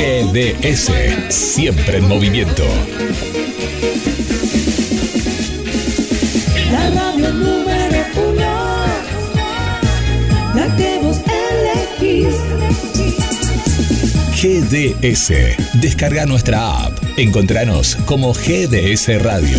GDS, siempre en movimiento. La radio número uno, la que vos elegís. GDS, descarga nuestra app. Encontranos como GDS Radio.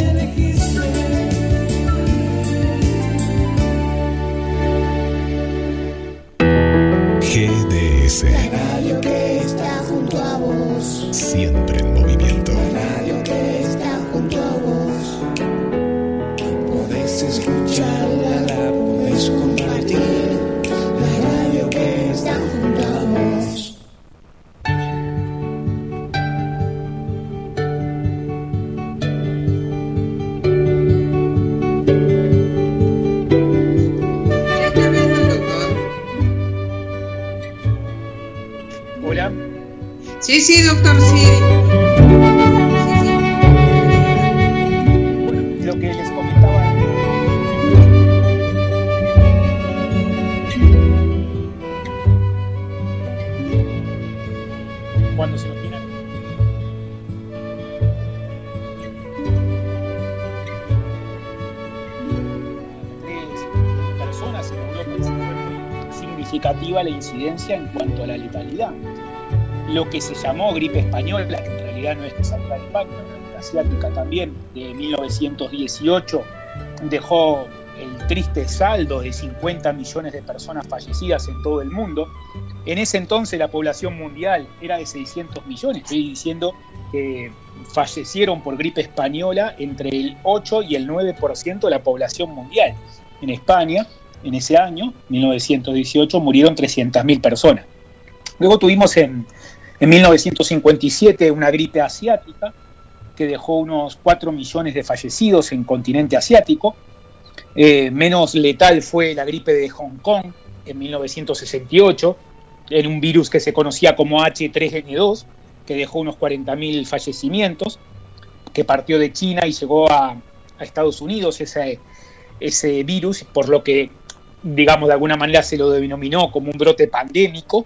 GDS, Radio que está junto a vos. Sí, sí, doctor, sí. Lo que les comentaba. Cuando se viene tres personas en Europa significativa la incidencia en cuanto a la letalidad. Lo que se llamó gripe española, que en realidad no es que salga de España, la asiática también, de 1918, dejó el triste saldo de 50 millones de personas fallecidas en todo el mundo. En ese entonces la población mundial era de 600 millones. Estoy diciendo que fallecieron por gripe española entre el 8 y el 9% de la población mundial. En España, en ese año, 1918, murieron 300.000 personas. Luego tuvimos en, en 1957 una gripe asiática que dejó unos 4 millones de fallecidos en continente asiático. Eh, menos letal fue la gripe de Hong Kong en 1968, en un virus que se conocía como H3N2, que dejó unos 40.000 fallecimientos, que partió de China y llegó a, a Estados Unidos ese, ese virus, por lo que, digamos, de alguna manera se lo denominó como un brote pandémico.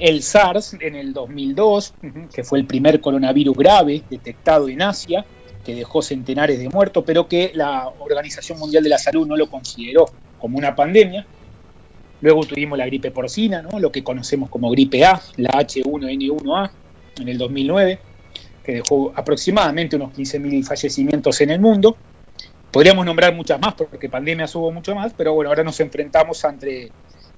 El SARS en el 2002, ujú, que fue el primer coronavirus grave detectado en Asia, que dejó centenares de muertos, pero que la Organización Mundial de la Salud no lo consideró como una pandemia. Luego tuvimos la gripe porcina, ¿no? lo que conocemos como gripe A, la H1N1A, en el 2009, que dejó aproximadamente unos 15.000 fallecimientos en el mundo. Podríamos nombrar muchas más, porque pandemias hubo mucho más, pero bueno, ahora nos enfrentamos ante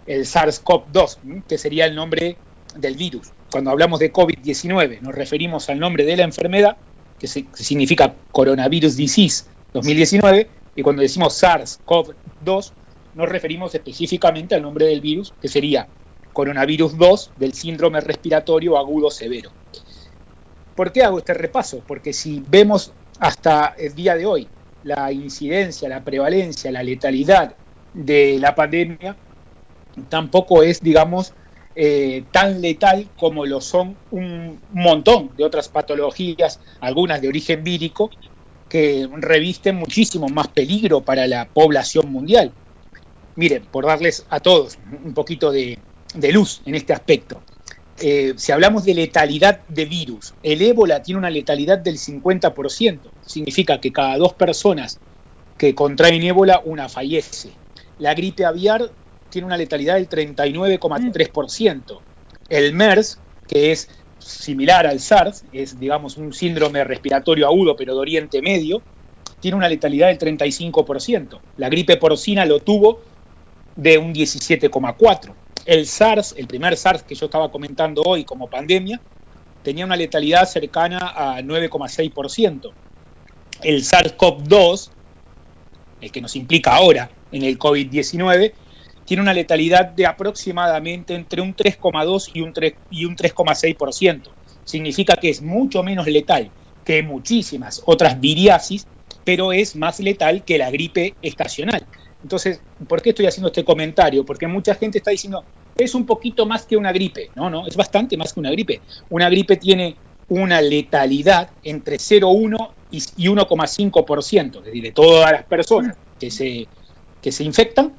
el SARS-CoV-2, ¿m? que sería el nombre del virus. Cuando hablamos de COVID-19, nos referimos al nombre de la enfermedad, que, significa Coronavirus Disease 2019, y cuando decimos SARS-CoV-2, nos referimos específicamente al nombre del virus, que sería Coronavirus 2 del síndrome respiratorio agudo severo. ¿Por qué hago este repaso? Porque si vemos hasta el día de hoy la incidencia, la prevalencia, la letalidad de la pandemia, tampoco es, digamos, eh, tan letal como lo son un montón de otras patologías, algunas de origen vírico, que revisten muchísimo más peligro para la población mundial. Miren, por darles a todos un poquito de, luz en este aspecto. Eh, si hablamos de letalidad de virus, el ébola tiene una letalidad del 50%. Significa que cada dos personas que contraen ébola, una fallece. La gripe aviar tiene una letalidad del 39,3%. El MERS, que es similar al SARS, es digamos un síndrome respiratorio agudo pero de Oriente Medio, tiene una letalidad del 35%. La gripe porcina lo tuvo de un 17,4%. El SARS, el primer SARS que yo estaba comentando hoy como pandemia, tenía una letalidad cercana a 9,6%. El SARS-CoV-2 el que nos implica ahora en el COVID-19, tiene una letalidad de aproximadamente entre un 3,2 y un 3 y un 3,6%. Significa que es mucho menos letal que muchísimas otras viriasis, pero es más letal que la gripe estacional. Entonces, ¿por qué estoy haciendo este comentario? Porque mucha gente está diciendo, es un poquito más que una gripe. No, no, es bastante más que una gripe. Una gripe tiene una letalidad entre 0,1 y 1,5%, es decir, de todas las personas que se, que se infectan,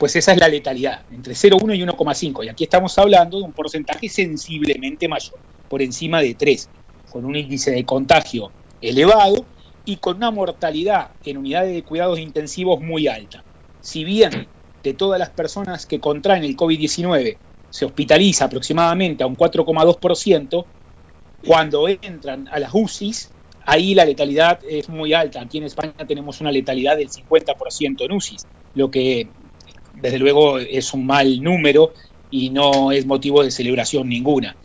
pues esa es la letalidad, entre 0,1 y 1,5. Y aquí estamos hablando de un porcentaje sensiblemente mayor, por encima de 3, con un índice de contagio elevado y con una mortalidad en unidades de cuidados intensivos muy alta. Si bien de todas las personas que contraen el COVID-19 se hospitaliza aproximadamente a un 4,2%, cuando entran a las UCIs, ahí la letalidad es muy alta. Aquí en España tenemos una letalidad del 50% en UCIs, lo que desde luego es un mal número y no es motivo de celebración ninguna.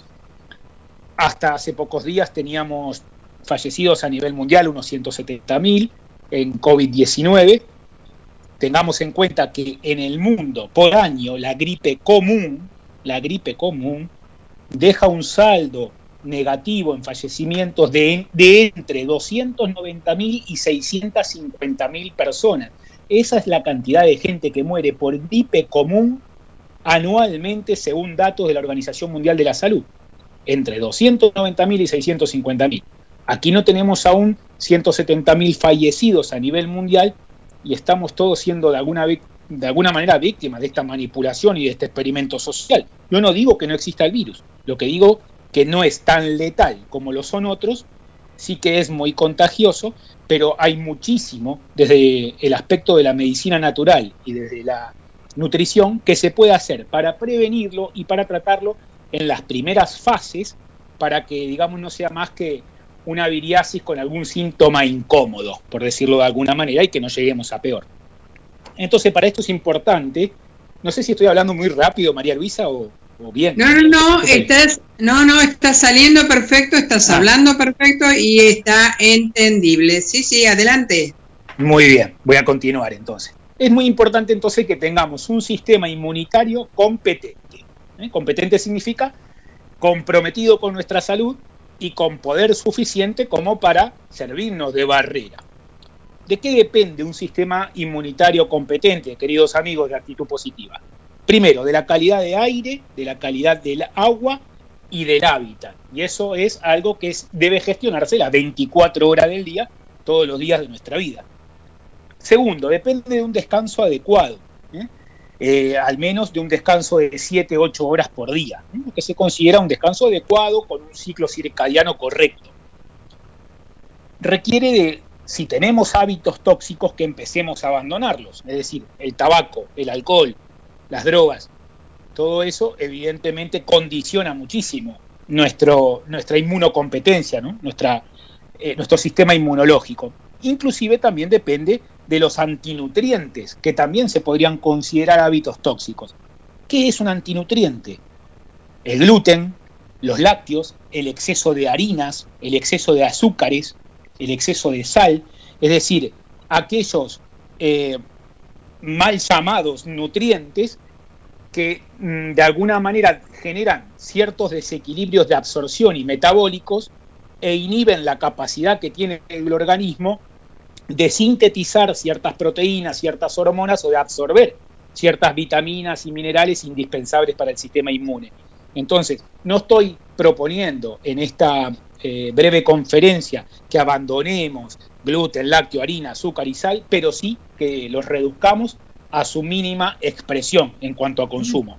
Hasta hace pocos días teníamos fallecidos a nivel mundial, unos 170.000 en COVID-19. Tengamos en cuenta que en el mundo por año la gripe común, la gripe común, deja un saldo negativo en fallecimientos de, de entre 290.000 y 650.000 personas. Esa es la cantidad de gente que muere por gripe común anualmente según datos de la Organización Mundial de la Salud. Entre 290.000 y 650.000. Aquí no tenemos aún 170.000 fallecidos a nivel mundial y estamos todos siendo de alguna, de alguna manera víctimas de esta manipulación y de este experimento social. Yo no digo que no exista el virus, lo que digo que no es tan letal como lo son otros, sí que es muy contagioso, pero hay muchísimo desde el aspecto de la medicina natural y desde la nutrición que se puede hacer para prevenirlo y para tratarlo en las primeras fases para que, digamos, no sea más que una viriasis con algún síntoma incómodo, por decirlo de alguna manera, y que no lleguemos a peor. Entonces, para esto es importante, no sé si estoy hablando muy rápido, María Luisa, o, o bien. No, no, no, estás, no, no, está saliendo perfecto, estás Ah. hablando perfecto y está entendible. Sí, sí, adelante. Muy bien, voy a continuar entonces. Es muy importante entonces que tengamos un sistema inmunitario competente. ¿eh? Competente significa comprometido con nuestra salud y con poder suficiente como para servirnos de barrera. ¿De qué depende un sistema inmunitario competente, queridos amigos de actitud positiva? Primero, de la calidad de aire, de la calidad del agua y del hábitat. Y eso es algo que debe gestionarse las 24 horas del día, todos los días de nuestra vida. Segundo, depende de un descanso adecuado, ¿eh? Eh, al menos de un descanso de 7, 8 horas por día, ¿eh? que se considera un descanso adecuado con un ciclo circadiano correcto. Requiere de, si tenemos hábitos tóxicos, que empecemos a abandonarlos, es decir, el tabaco, el alcohol, las drogas, todo eso evidentemente condiciona muchísimo nuestro, nuestra inmunocompetencia, eh, nuestro sistema inmunológico. Inclusive también depende de los antinutrientes, que también se podrían considerar hábitos tóxicos. ¿Qué es un antinutriente? El gluten, los lácteos, el exceso de harinas, el exceso de azúcares, el exceso de sal, es decir, aquellos eh, mal llamados nutrientes que mm, de alguna manera generan ciertos desequilibrios de absorción y metabólicos e inhiben la capacidad que tiene el organismo de sintetizar ciertas proteínas, ciertas hormonas o de absorber ciertas vitaminas y minerales indispensables para el sistema inmune. Entonces, no estoy proponiendo en esta eh, breve conferencia que abandonemos gluten, lácteo, harina, azúcar y sal, pero sí que los reduzcamos a su mínima expresión en cuanto a consumo.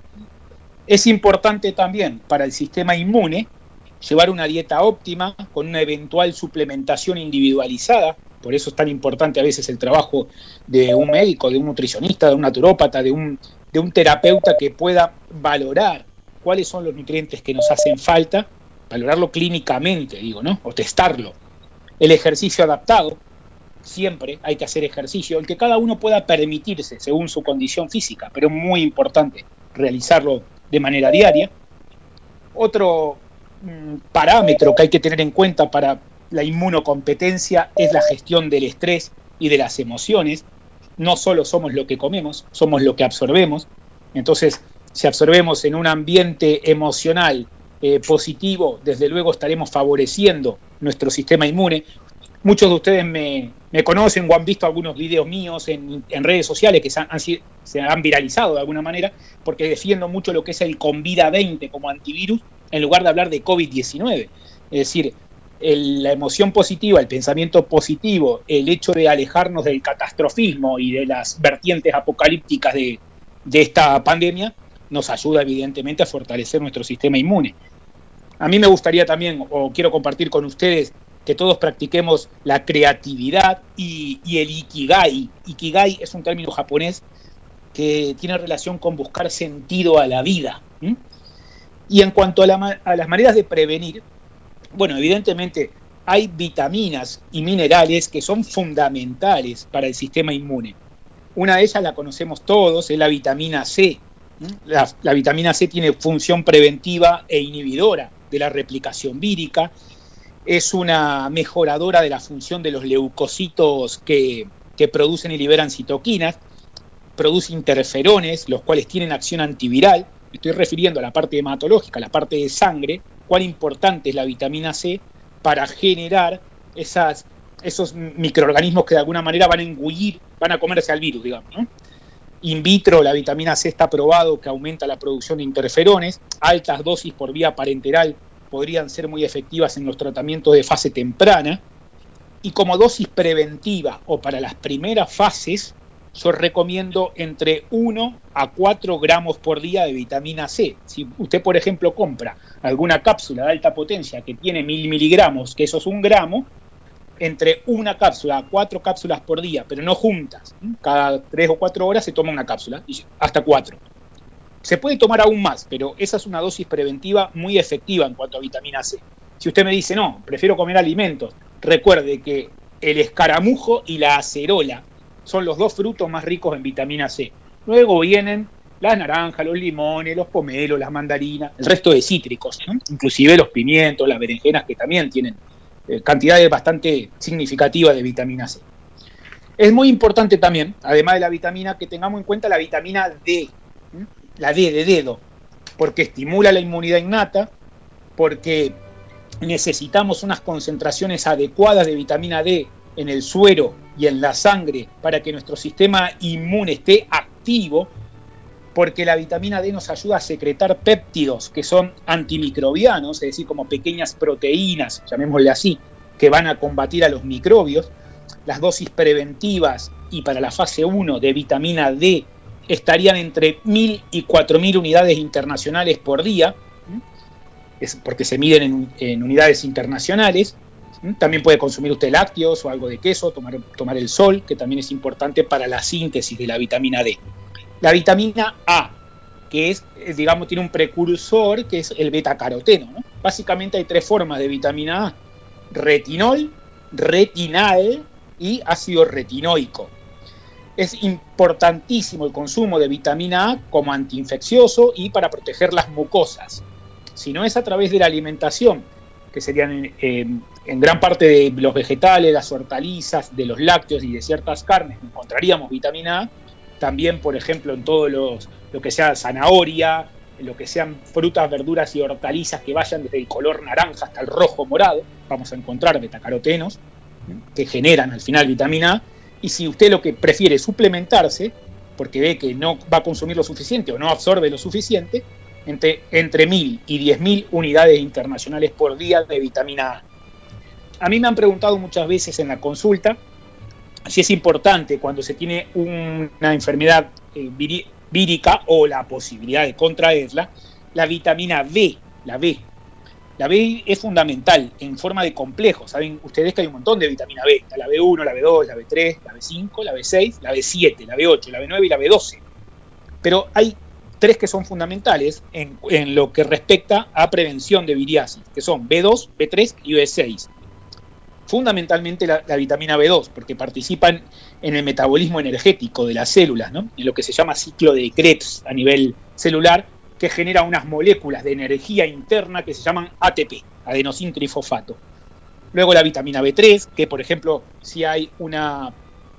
Es importante también para el sistema inmune llevar una dieta óptima con una eventual suplementación individualizada, por eso es tan importante a veces el trabajo de un médico, de un nutricionista, de un naturópata, de un, de un terapeuta que pueda valorar cuáles son los nutrientes que nos hacen falta, valorarlo clínicamente, digo, ¿no? O testarlo. El ejercicio adaptado, siempre hay que hacer ejercicio, el que cada uno pueda permitirse según su condición física, pero muy importante realizarlo de manera diaria. Otro mm, parámetro que hay que tener en cuenta para la inmunocompetencia es la gestión del estrés y de las emociones. no solo somos lo que comemos, somos lo que absorbemos. Entonces, si absorbemos en un ambiente emocional eh, positivo, desde luego estaremos favoreciendo nuestro sistema inmune. Muchos de ustedes me, me conocen o han visto algunos videos míos en, redes sociales que se han, viralizado de alguna manera, porque defiendo mucho lo que es el Convida 20 como antivirus, en lugar de hablar de COVID-19. Es decir, la emoción positiva, el pensamiento positivo, el hecho de alejarnos del catastrofismo y de las vertientes apocalípticas de, de esta pandemia, nos ayuda evidentemente a fortalecer nuestro sistema inmune. A mí me gustaría también, o quiero compartir con ustedes, que todos practiquemos la creatividad y, el ikigai. Ikigai es un término japonés que tiene relación con buscar sentido a la vida. Y en cuanto a las maneras de prevenir, bueno, evidentemente hay vitaminas y minerales que son fundamentales para el sistema inmune. Una de ellas la conocemos todos, es la vitamina C. La, vitamina C tiene función preventiva e inhibidora de la replicación vírica, es una mejoradora de la función de los leucocitos que, que producen y liberan citoquinas, produce interferones, los cuales tienen acción antiviral. Estoy refiriendo a la parte hematológica, la parte de sangre, cuán importante es la vitamina C para generar esos microorganismos que de alguna manera van a engullir, van a comerse al virus, digamos. ¿no? In vitro, la vitamina C está probado que aumenta la producción de interferones. Altas dosis por vía parenteral podrían ser muy efectivas en los tratamientos de fase temprana. Y como dosis preventiva o para las primeras fases, yo recomiendo entre 1 a 4 gramos por día de vitamina C. Si usted, por ejemplo, compra alguna cápsula de alta potencia que tiene mil miligramos, que eso es un gramo, entre una cápsula a cuatro cápsulas por día, pero no juntas. Cada tres o cuatro horas se toma una cápsula, hasta cuatro. Se puede tomar aún más, pero esa es una dosis preventiva muy efectiva en cuanto a vitamina C. Si usted me dice, no, prefiero comer alimentos, recuerde que el escaramujo y la acerola son los dos frutos más ricos en vitamina C. Luego vienen las naranjas, los limones, los pomelos, las mandarinas, el resto de cítricos, inclusive los pimientos, las berenjenas que también tienen eh, cantidades bastante significativas de vitamina C. Es muy importante también, además de la vitamina, que tengamos en cuenta la vitamina D, la D de dedo, porque estimula la inmunidad innata, porque necesitamos unas concentraciones adecuadas de vitamina D en el suero y en la sangre para que nuestro sistema inmune esté activo, porque la vitamina D nos ayuda a secretar péptidos que son antimicrobianos, es decir, como pequeñas proteínas, llamémosle así, que van a combatir a los microbios. Las dosis preventivas y para la fase 1 de vitamina D estarían entre 1.000 y 4.000 unidades internacionales por día, porque se miden en, unidades internacionales. También puede consumir usted lácteos o algo de queso, tomar el sol, que también es importante para la síntesis de la vitamina D. La vitamina A, que es, eh, digamos, tiene un precursor que es el betacaroteno. ¿no? Básicamente hay tres formas de vitamina A: retinol, retinal y ácido retinoico. Es importantísimo el consumo de vitamina A como antiinfeccioso y para proteger las mucosas. Si no es a través de la alimentación, que serían en, en, en gran parte de los vegetales, las hortalizas, de los lácteos y de ciertas carnes, encontraríamos vitamina A. También, por ejemplo, en todo los, lo que sea zanahoria, en lo que sean frutas, verduras y hortalizas que vayan desde el color naranja hasta el rojo morado, vamos a encontrar betacarotenos que generan al final vitamina A. Y si usted lo que prefiere es suplementarse, porque ve que no va a consumir lo suficiente o no absorbe lo suficiente, entre, entre 1.000 y 10.000 unidades internacionales por día de vitamina A. A mí me han preguntado muchas veces en la consulta si es importante cuando se tiene una enfermedad eh, vírica o la posibilidad de contraerla, la vitamina B, la B. La B es fundamental en forma de complejo. Saben ustedes que hay un montón de vitamina B. La B1, la B2, la B3, la B5, la B6, la B7, la B8, la B9 y la B12. Pero hay tres que son fundamentales en, en, lo que respecta a prevención de viriasis, que son B2, B3 y B6. Fundamentalmente la, vitamina B2, porque participan en el metabolismo energético de las células, ¿no? en lo que se llama ciclo de Krebs a nivel celular, que genera unas moléculas de energía interna que se llaman ATP, adenosín trifosfato. Luego la vitamina B3, que por ejemplo, si hay una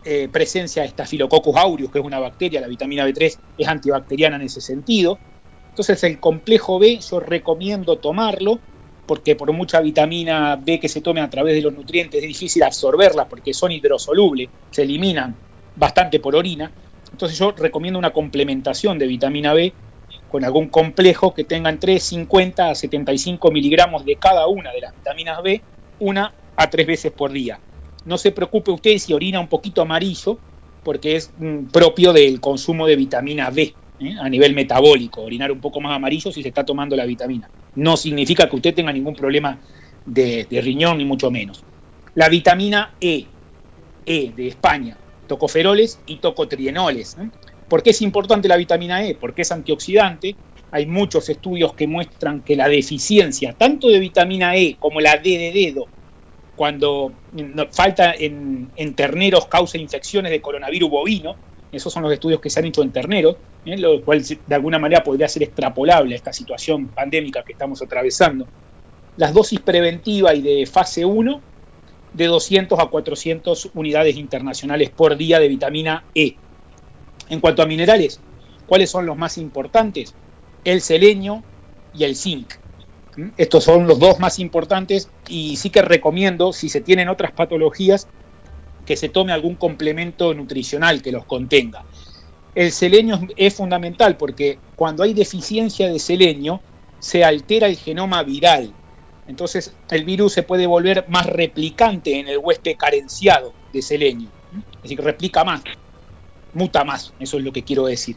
eh, presencia de Staphylococcus aureus, que es una bacteria, la vitamina B3 es antibacteriana en ese sentido. Entonces el complejo B yo recomiendo tomarlo porque por mucha vitamina B que se tome a través de los nutrientes es difícil absorberla porque son hidrosolubles, se eliminan bastante por orina. Entonces yo recomiendo una complementación de vitamina B con algún complejo que tenga entre 50 a 75 miligramos de cada una de las vitaminas B, una a tres veces por día. No se preocupe usted si orina un poquito amarillo, porque es propio del consumo de vitamina B ¿eh? a nivel metabólico, orinar un poco más amarillo si se está tomando la vitamina. No significa que usted tenga ningún problema de, riñón, ni mucho menos. La vitamina E, E de España, tocoferoles y tocotrienoles. ¿eh? ¿Por qué es importante la vitamina E? Porque es antioxidante. Hay muchos estudios que muestran que la deficiencia tanto de vitamina E como la D de dedo, cuando no- falta en terneros causa infecciones de coronavirus bovino, esos son los estudios que se han hecho en terneros, ¿eh? lo cual de alguna manera podría ser extrapolable a esta situación pandémica que estamos atravesando. Las dosis preventiva y de fase 1 de 200 a 400 unidades internacionales por día de vitamina E. En cuanto a minerales, ¿cuáles son los más importantes? El selenio y el zinc. ¿Mm? Estos son los dos más importantes y sí que recomiendo, si se tienen otras patologías, que se tome algún complemento nutricional que los contenga. El selenio es- fundamental porque cuando hay deficiencia de selenio, se altera el genoma viral. Entonces el virus se puede volver más replicante en el huésped carenciado de selenio. Es decir, replica más, muta más, eso es lo que quiero decir.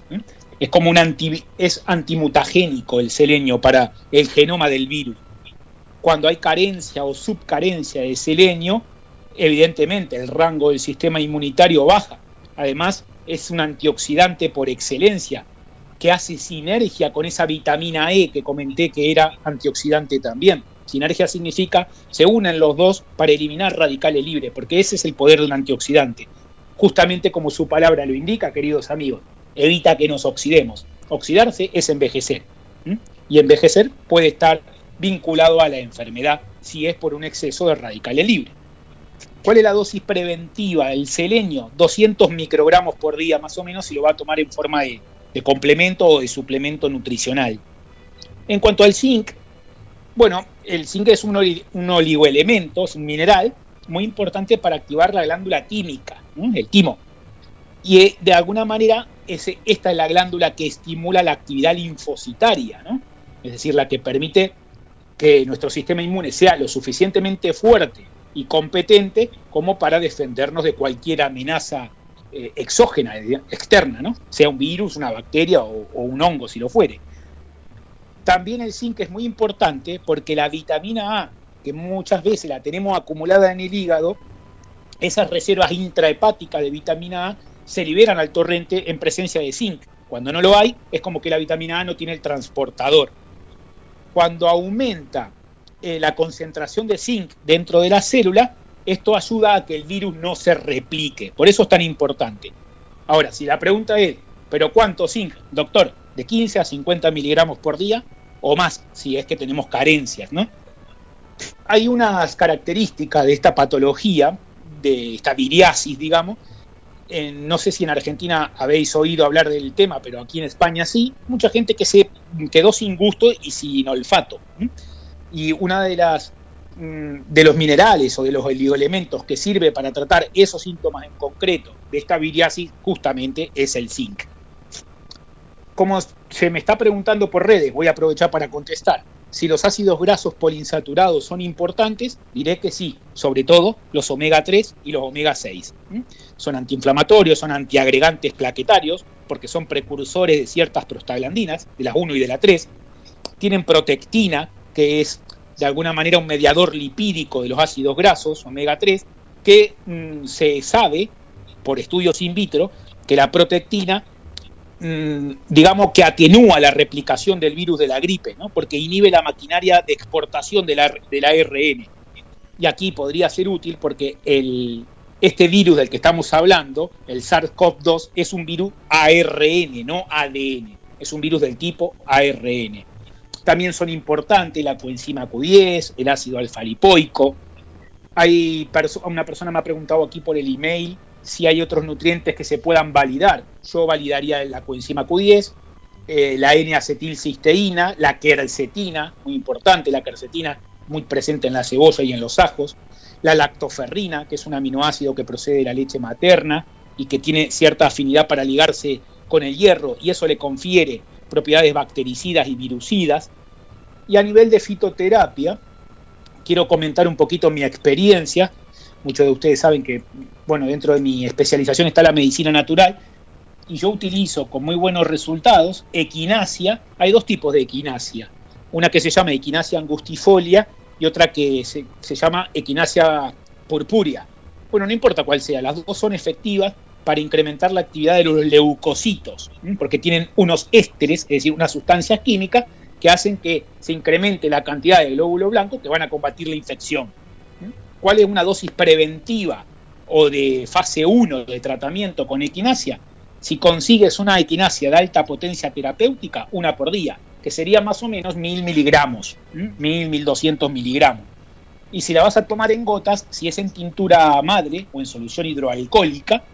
Es como un anti, es antimutagénico el selenio para el genoma del virus. Cuando hay carencia o subcarencia de selenio, evidentemente el rango del sistema inmunitario baja. Además, es un antioxidante por excelencia que hace sinergia con esa vitamina E que comenté que era antioxidante también. Sinergia significa se unen los dos para eliminar radicales libres, porque ese es el poder de un antioxidante. Justamente como su palabra lo indica, queridos amigos, evita que nos oxidemos. Oxidarse es envejecer. Y envejecer puede estar vinculado a la enfermedad si es por un exceso de radicales libres. ¿Cuál es la dosis preventiva? El selenio, 200 microgramos por día más o menos, si lo va a tomar en forma de, complemento o de suplemento nutricional. En cuanto al zinc, bueno, el zinc es un, oli- un oligoelemento, es un mineral muy importante para activar la glándula química, ¿no? el timo. Y eh, de alguna manera esta es la glándula que estimula la actividad linfocitaria, es decir, la que permite que nuestro sistema inmune sea lo suficientemente fuerte y competente como para defendernos de cualquier amenaza eh, exógena, eh, externa, ¿no? sea un virus, una bacteria o, o un hongo, si lo fuere. También el zinc es muy importante porque la vitamina A, que muchas veces la tenemos acumulada en el hígado, esas reservas intrahepáticas de vitamina A se liberan al torrente en presencia de zinc. Cuando no lo hay, es como que la vitamina A no tiene el transportador. Cuando aumenta eh, la concentración de zinc dentro de la célula, esto ayuda a que el virus no se replique. Por eso es tan importante. Ahora, si la pregunta es, ¿pero cuánto zinc? Doctor, de 15 a 50 miligramos por día o más, si es que tenemos carencias, ¿no? Hay unas características de esta patología, de esta viriasis, digamos. No sé si en Argentina habéis oído hablar del tema, pero aquí en España sí. Mucha gente que se quedó sin gusto y sin olfato. Y una de las mm, de los minerales o de los oligoelementos que sirve para tratar esos síntomas en concreto de esta viriasis justamente es el zinc. Como se me está preguntando por redes, voy a aprovechar para contestar. Si los ácidos grasos poliinsaturados son importantes, diré que sí, sobre todo los omega 3 y los omega 6. ¿m? Son antiinflamatorios, son antiagregantes plaquetarios, porque son precursores de ciertas prostaglandinas, de las 1 y de la 3. Tienen protectina, que es de alguna manera un mediador lipídico de los ácidos grasos, omega 3, que mm, se sabe por estudios in vitro que la protectina mm, digamos que atenúa la replicación del virus de la gripe, ¿no? porque inhibe la maquinaria de exportación de la, del ARN. Y aquí podría ser útil porque el, este virus del que estamos hablando, el SARS-CoV-2, es un virus ARN, no ADN. Es un virus del tipo ARN. También son importantes la coenzima Q10, el ácido alfa-lipoico. Hay una persona me ha preguntado aquí por el email si hay otros nutrientes que se puedan validar. Yo validaría la coenzima Q10, eh, la N-acetilcisteína, la quercetina, muy importante, la quercetina muy presente en la cebolla y en los ajos, la lactoferrina, que es un aminoácido que procede de la leche materna y que tiene cierta afinidad para ligarse con el hierro y eso le confiere propiedades bactericidas y virucidas. Y a nivel de fitoterapia, quiero comentar un poquito mi experiencia. Muchos de ustedes saben que, bueno, dentro de mi especialización está la medicina natural y yo utilizo con muy buenos resultados equinacia. Hay dos tipos de equinacia. Una que se llama equinacia angustifolia y otra que se, se llama equinacia purpúrea. Bueno, no importa cuál sea, las dos son efectivas para incrementar la actividad de los leucocitos, porque tienen unos ésteres, es decir, unas sustancias químicas que hacen que se incremente la cantidad de glóbulo blanco que van a combatir la infección. ¿Cuál es una dosis preventiva o de fase 1 de tratamiento con equinacia? Si consigues una equinacia de alta potencia terapéutica, una por día, que sería más o menos 1000 miligramos, ¿m? 1000, 1200 miligramos. Y si la vas a tomar en gotas, si es en tintura madre o en solución hidroalcohólica,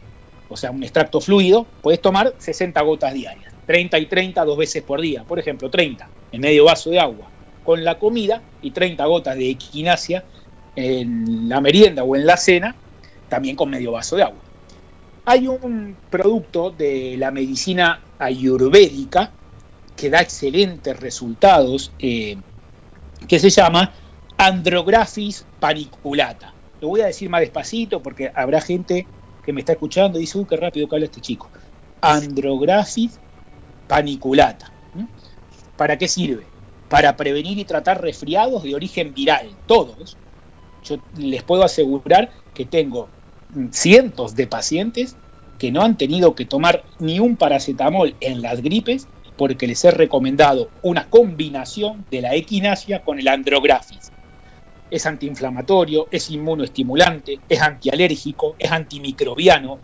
o sea, un extracto fluido, puedes tomar 60 gotas diarias, 30 y 30 dos veces por día. Por ejemplo, 30 en medio vaso de agua con la comida y 30 gotas de equinacia en la merienda o en la cena, también con medio vaso de agua. Hay un producto de la medicina ayurvédica que da excelentes resultados, eh, que se llama Andrographis paniculata. Lo voy a decir más despacito porque habrá gente que me está escuchando dice, uy, qué rápido que habla este chico. Andrographis paniculata. ¿Mm? ¿Para qué sirve? Para prevenir y tratar resfriados de origen viral, todos. Yo les puedo asegurar que tengo cientos de pacientes que no han tenido que tomar ni un paracetamol en las gripes porque les he recomendado una combinación de la equinacia con el andrographis es antiinflamatorio, es inmunoestimulante, es antialérgico, es antimicrobiano.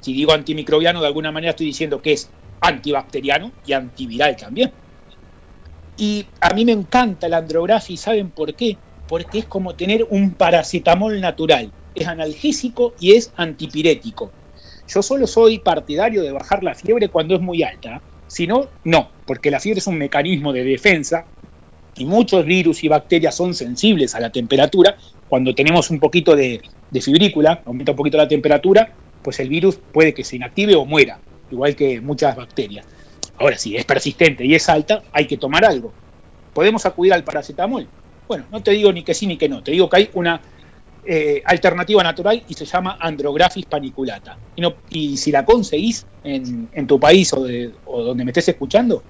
Si digo antimicrobiano, de alguna manera estoy diciendo que es antibacteriano y antiviral también. Y a mí me encanta el andrographis, ¿saben por qué? Porque es como tener un paracetamol natural. Es analgésico y es antipirético. Yo solo soy partidario de bajar la fiebre cuando es muy alta. Si no, no, porque la fiebre es un mecanismo de defensa y muchos virus y bacterias son sensibles a la temperatura, cuando tenemos un poquito de, fibrícula, aumenta un poquito la temperatura, pues el virus puede que se inactive o muera, igual que muchas bacterias. Ahora, si es persistente y es alta, hay que tomar algo. ¿Podemos acudir al paracetamol? Bueno, no te digo ni que sí ni que no, te digo que hay una eh, alternativa natural y se llama Andrographis paniculata. Y, si la conseguís en, tu país o donde me estés escuchando,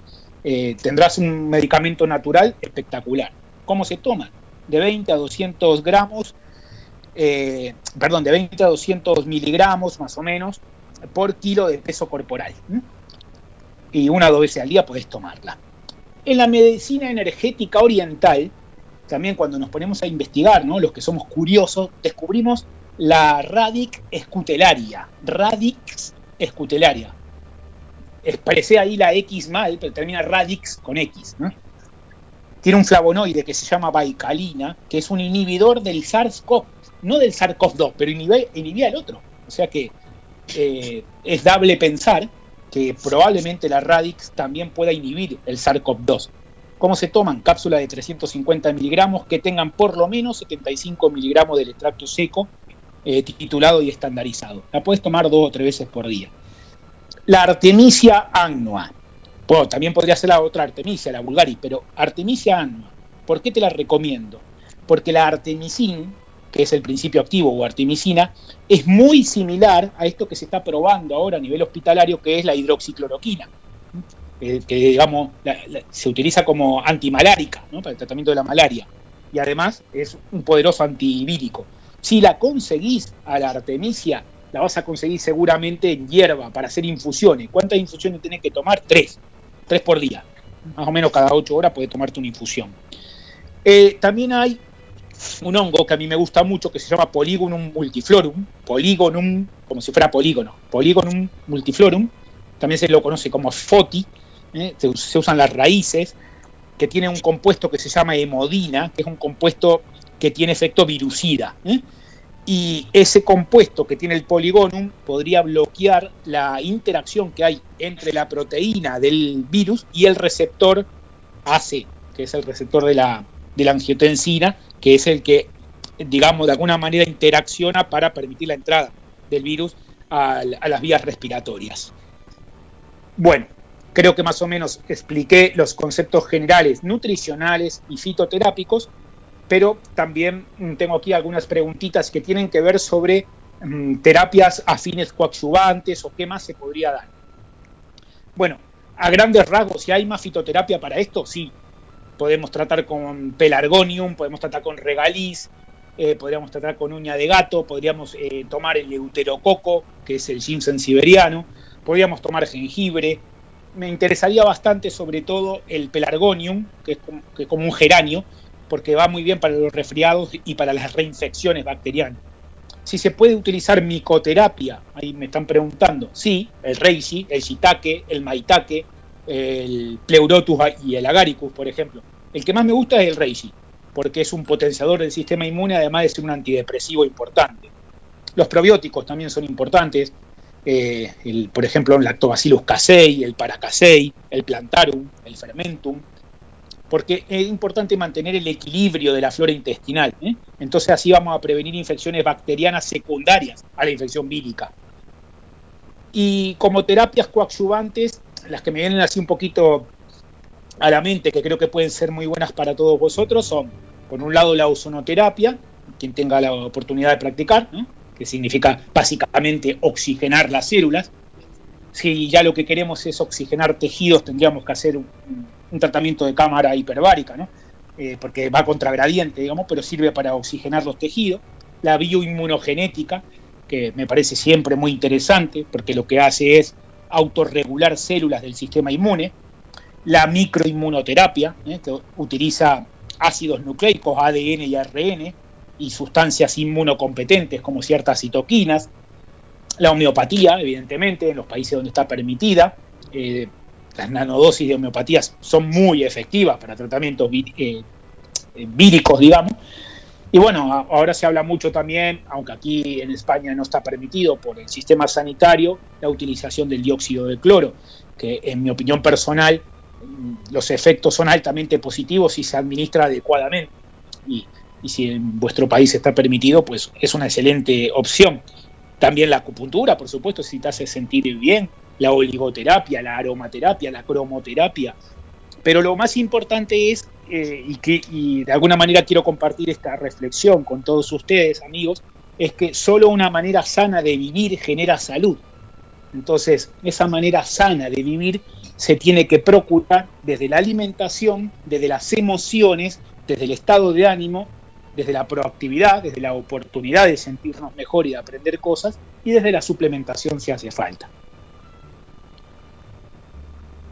eh, tendrás un medicamento natural espectacular. ¿Cómo se toma? De 20 a 200 gramos, eh, perdón, de 20 a 200 miligramos más o menos por kilo de peso corporal. Y una o dos veces al día podés tomarla. En la medicina energética oriental, también cuando nos ponemos a investigar, los que somos curiosos, descubrimos la radix escutelaria. Radix escutelaria expresé ahí la X mal, pero termina radix con X. ¿no? Tiene un flavonoide que se llama baicalina, que es un inhibidor del SARS-CoV, no del SARS-CoV-2, pero inhibía, el otro. O sea que eh, es dable pensar que probablemente la radix también pueda inhibir el SARS-CoV-2. ¿Cómo se toman? Cápsulas de 350 miligramos que tengan por lo menos 75 miligramos del extracto seco eh, titulado y estandarizado. La puedes tomar dos o tres veces por día. La Artemisia annua. Bueno, también podría ser la otra Artemisia, la vulgaris, pero Artemisia annua. ¿Por qué te la recomiendo? Porque la artemisin, que es el principio activo o artemisina, es muy similar a esto que se está probando ahora a nivel hospitalario, que es la hidroxicloroquina, eh, que digamos se utiliza como antimalárica ¿no? para el tratamiento de la malaria. Y además es un poderoso antivírico. Si la conseguís a la artemisia la vas a conseguir seguramente en hierba para hacer infusiones. ¿Cuántas infusiones tenés que tomar? Tres. Tres por día. Más o menos cada ocho horas puedes tomarte una infusión. Eh, también hay un hongo que a mí me gusta mucho que se llama Polygonum multiflorum. Polygonum, como si fuera polígono. Polygonum multiflorum. También se lo conoce como FOTI. ¿eh? Se, usan las raíces. Que tiene un compuesto que se llama hemodina, que es un compuesto que tiene efecto virucida. ¿eh? Y ese compuesto que tiene el poligonum podría bloquear la interacción que hay entre la proteína del virus y el receptor AC, que es el receptor de la, de la angiotensina, que es el que, digamos, de alguna manera interacciona para permitir la entrada del virus a, a las vías respiratorias. Bueno, creo que más o menos expliqué los conceptos generales nutricionales y fitoterápicos pero también mm, tengo aquí algunas preguntitas que tienen que ver sobre mm, terapias afines coadyuvantes o qué más se podría dar. Bueno, a grandes rasgos, si hay más fitoterapia para esto, sí. Podemos tratar con pelargonium, podemos tratar con regaliz, eh, podríamos tratar con uña de gato, podríamos eh, tomar el euterococo, que es el ginseng siberiano, podríamos tomar jengibre. Me interesaría bastante sobre todo el pelargonium, que como, que es como un geranio, porque va muy bien para los resfriados y para las reinfecciones bacterianas. Si se puede utilizar micoterapia, ahí me están preguntando. Sí, el reishi, el shiitake, el maitake, el pleurotus y el agaricus, por ejemplo. El que más me gusta es el reishi, porque es un potenciador del sistema inmune, además de ser un antidepresivo importante. Los probióticos también son importantes, eh, por ejemplo, el Lactobacillus casei, el Paracasei, el Plantarum, el Fermentum, porque es importante mantener el equilibrio de la flora intestinal. ¿eh? Entonces así vamos a prevenir infecciones bacterianas secundarias a la infección vírica. Y como terapias coadyuvantes, las que me vienen así un poquito a la mente, que creo que pueden ser muy buenas para todos vosotros, son, por un lado, la ozonoterapia, quien tenga la oportunidad de practicar, ¿no? que significa básicamente oxigenar las células. Si ya lo que queremos es oxigenar tejidos, tendríamos que hacer un, tratamiento de cámara hiperbárica, ¿no? Eh, porque va contra gradiente, digamos, pero sirve para oxigenar los tejidos. La bioinmunogenética, que me parece siempre muy interesante, porque lo que hace es autorregular células del sistema inmune. La microinmunoterapia, ¿eh? que utiliza ácidos nucleicos, ADN y ARN, y sustancias inmunocompetentes como ciertas citoquinas. La homeopatía, evidentemente, en los países donde está permitida. Eh, las nanodosis de homeopatías son muy efectivas para tratamientos eh, víricos, digamos. Y bueno, ahora se habla mucho también, aunque aquí en España no está permitido por el sistema sanitario, la utilización del dióxido de cloro, que en mi opinión personal mm, los efectos son altamente positivos si se administra adecuadamente. Y si en vuestro país está permitido, pues es una excelente opción. También la acupuntura, por supuesto, si te hace sentir bien, la oligoterapia, la aromaterapia, la cromoterapia. Pero lo más importante es, eh, y que y de alguna manera quiero compartir esta reflexión con todos ustedes, amigos, es que solo una manera sana de vivir genera salud. Entonces, esa manera sana de vivir se tiene que procurar desde la alimentación, desde las emociones, desde el estado de ánimo, desde la proactividad, desde la oportunidad de sentirnos mejor y de aprender cosas, y desde la suplementación si hace falta.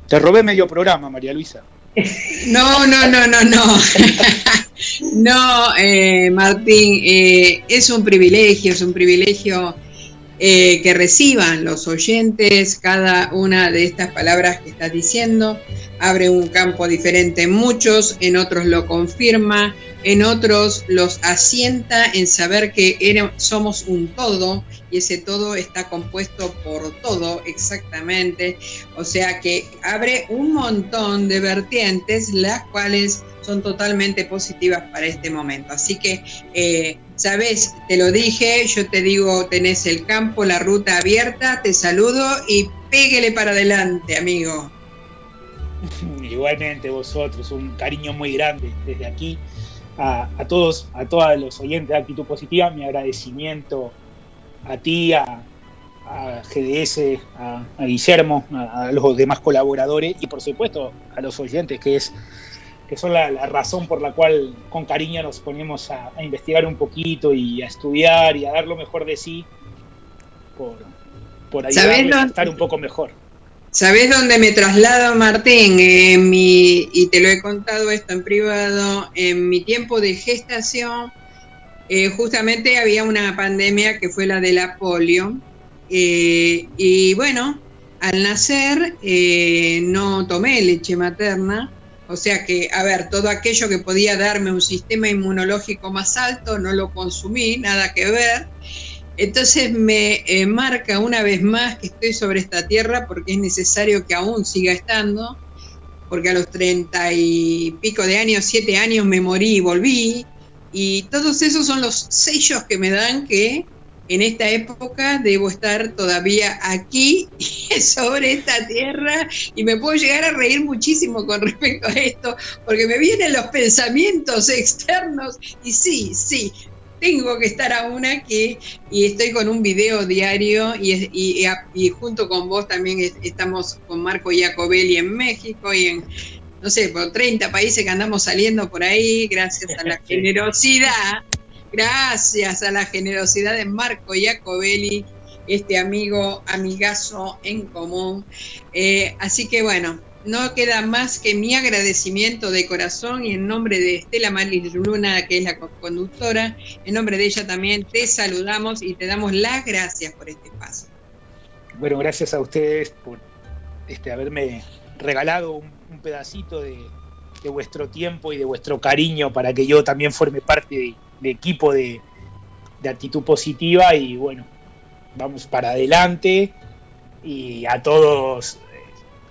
Te robé medio programa, María Luisa. No, no, no, no, no. no, eh, Martín, eh, es un privilegio, es un privilegio eh, que reciban los oyentes cada una de estas palabras que estás diciendo. Abre un campo diferente en muchos, en otros lo confirma, en otros los asienta en saber que somos un todo y ese todo está compuesto por todo exactamente. O sea que abre un montón de vertientes, las cuales son totalmente positivas para este momento. Así que, eh, sabes, te lo dije, yo te digo, tenés el campo, la ruta abierta, te saludo y péguele para adelante, amigo. Igualmente vosotros, un cariño muy grande desde aquí a, a todos, a todos los oyentes de Actitud Positiva, mi agradecimiento a ti, a, a GDS, a, a Guillermo, a, los demás colaboradores y por supuesto a los oyentes, que es que son la, la razón por la cual con cariño nos ponemos a, investigar un poquito y a estudiar y a dar lo mejor de sí por, por ¿Sabés ayudarles a estar un poco mejor. ¿Sabés dónde me traslado, Martín? Mi, y te lo he contado esto en privado, en mi tiempo de gestación, eh, justamente había una pandemia que fue la de la polio. eh, y bueno, al nacer eh, no tomé leche materna O sea que, a ver, todo aquello que podía darme un sistema inmunológico más alto, no lo consumí, nada que ver. Entonces me eh, marca una vez más que estoy sobre esta tierra porque es necesario que aún siga estando, porque a los treinta y pico de años, siete años me morí y volví, y todos esos son los sellos que me dan que en esta época debo estar todavía aquí sobre esta tierra y me puedo llegar a reír muchísimo con respecto a esto, porque me vienen los pensamientos externos y sí, sí, tengo que estar aún aquí y estoy con un video diario y, y, y junto con vos también estamos con Marco Iacobelli en México y en, no sé, por 30 países que andamos saliendo por ahí, gracias a la generosidad Gracias a la generosidad de Marco Iacobelli, este amigo, amigazo en común. Eh, así que bueno, no queda más que mi agradecimiento de corazón y en nombre de Estela Maris Luna, que es la conductora, en nombre de ella también te saludamos y te damos las gracias por este paso. Bueno, gracias a ustedes por este, haberme regalado un, pedacito de, vuestro tiempo y de vuestro cariño para que yo también forme parte de, equipo de, actitud positiva y bueno, vamos para adelante y a todos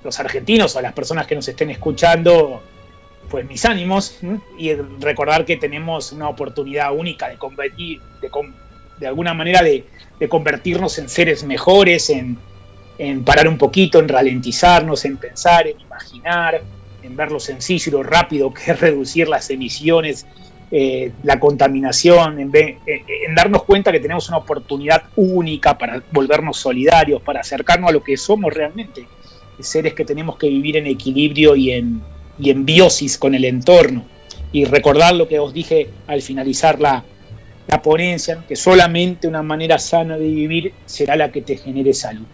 los argentinos o las personas que nos estén escuchando, pues mis ánimos y recordar que tenemos una oportunidad única de competir, de, de alguna manera de, convertirnos en seres mejores, en, parar un poquito, en ralentizarnos, en pensar, en imaginar, en ver lo sencillo y lo rápido que es reducir las emisiones eh, la contaminación, en, en, en, darnos cuenta que tenemos una oportunidad única para volvernos solidarios, para acercarnos a lo que somos realmente, seres que tenemos que vivir en equilibrio y en, y en biosis con el entorno. Y recordar lo que os dije al finalizar la, la ponencia, que solamente una manera sana de vivir será la que te genere salud.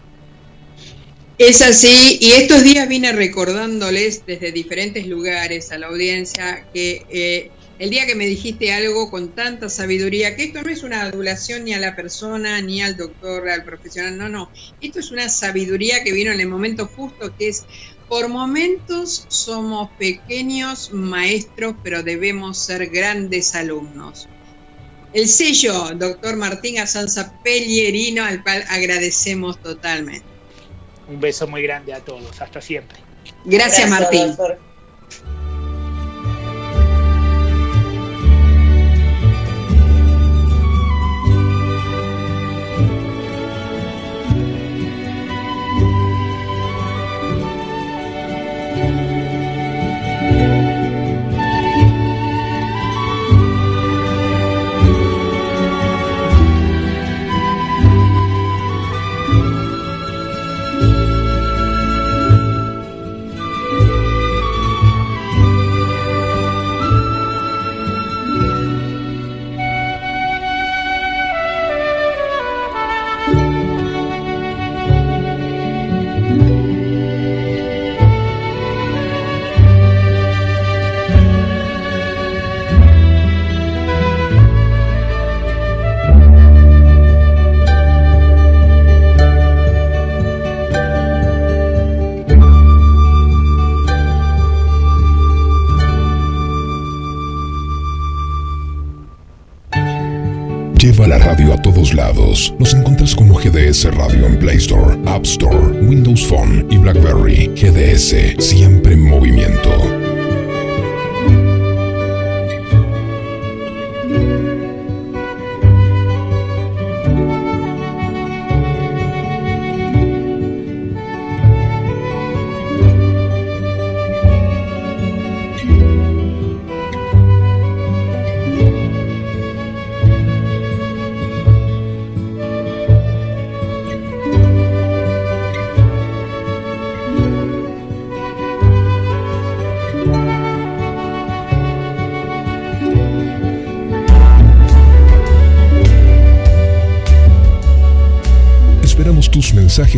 Es así, y estos días vine recordándoles desde diferentes lugares a la audiencia que eh, el día que me dijiste algo con tanta sabiduría, que esto no es una adulación ni a la persona, ni al doctor, al profesional, no, no, esto es una sabiduría que vino en el momento justo, que es, por momentos somos pequeños maestros, pero debemos ser grandes alumnos. El sello, doctor Martín Asanza Pellerino, al cual agradecemos totalmente. Un beso muy grande a todos, hasta siempre. Gracias, Gracias Martín. Doctor. Radio en Play Store, App Store, Windows Phone y BlackBerry. GDS, siempre en movimiento.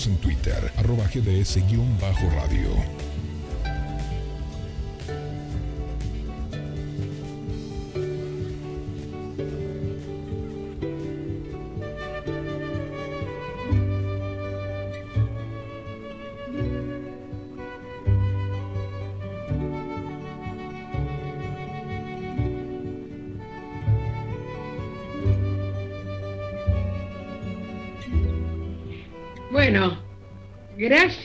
Síguenos en Twitter, arroba GDS-radio.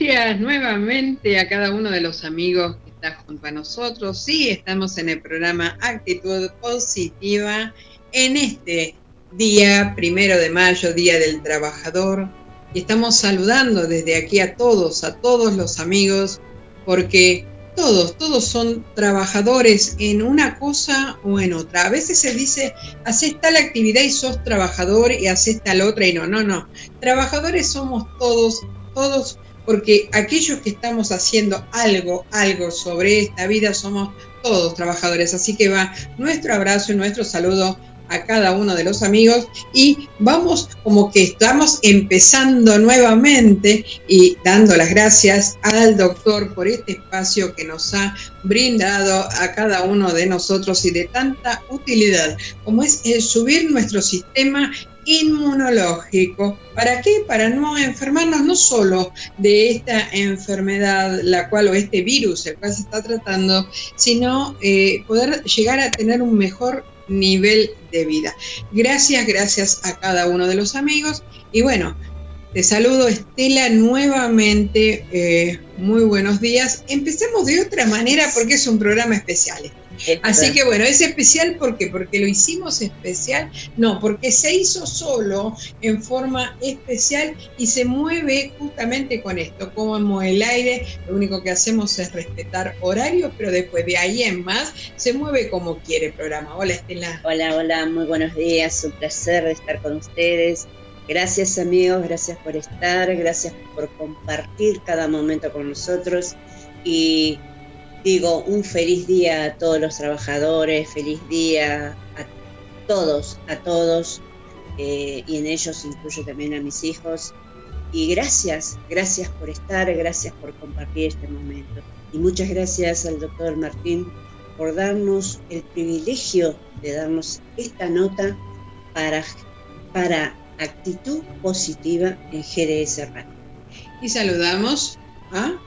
Gracias nuevamente a cada uno de los amigos que está junto a nosotros. Sí, estamos en el programa Actitud Positiva en este día primero de mayo, Día del Trabajador. Y estamos saludando desde aquí a todos, a todos los amigos, porque todos, todos son trabajadores en una cosa o en otra. A veces se dice, haces tal actividad y sos trabajador y haces tal otra y no, no, no. Trabajadores somos todos, todos, porque aquellos que estamos haciendo algo, algo sobre esta vida somos todos trabajadores. Así que va nuestro abrazo y nuestro saludo a cada uno de los amigos y vamos como que estamos empezando nuevamente y dando las gracias al doctor por este espacio que nos ha brindado a cada uno de nosotros y de tanta utilidad como es el subir nuestro sistema inmunológico. ¿Para qué? Para no enfermarnos no solo de esta enfermedad, la cual o este virus, el cual se está tratando, sino eh, poder llegar a tener un mejor nivel de vida. Gracias, gracias a cada uno de los amigos. Y bueno, te saludo Estela nuevamente. Eh, muy buenos días. Empecemos de otra manera porque es un programa especial. Así que bueno, es especial ¿por qué? porque lo hicimos especial, no, porque se hizo solo en forma especial y se mueve justamente con esto, como el aire, lo único que hacemos es respetar horarios, pero después de ahí en más se mueve como quiere el programa. Hola Estela. Hola, hola, muy buenos días, un placer estar con ustedes. Gracias amigos, gracias por estar, gracias por compartir cada momento con nosotros y digo un feliz día a todos los trabajadores, feliz día a todos, a todos eh, y en ellos incluyo también a mis hijos y gracias, gracias por estar, gracias por compartir este momento y muchas gracias al doctor Martín por darnos el privilegio de darnos esta nota para, para actitud positiva en GDS Radio. Y saludamos a...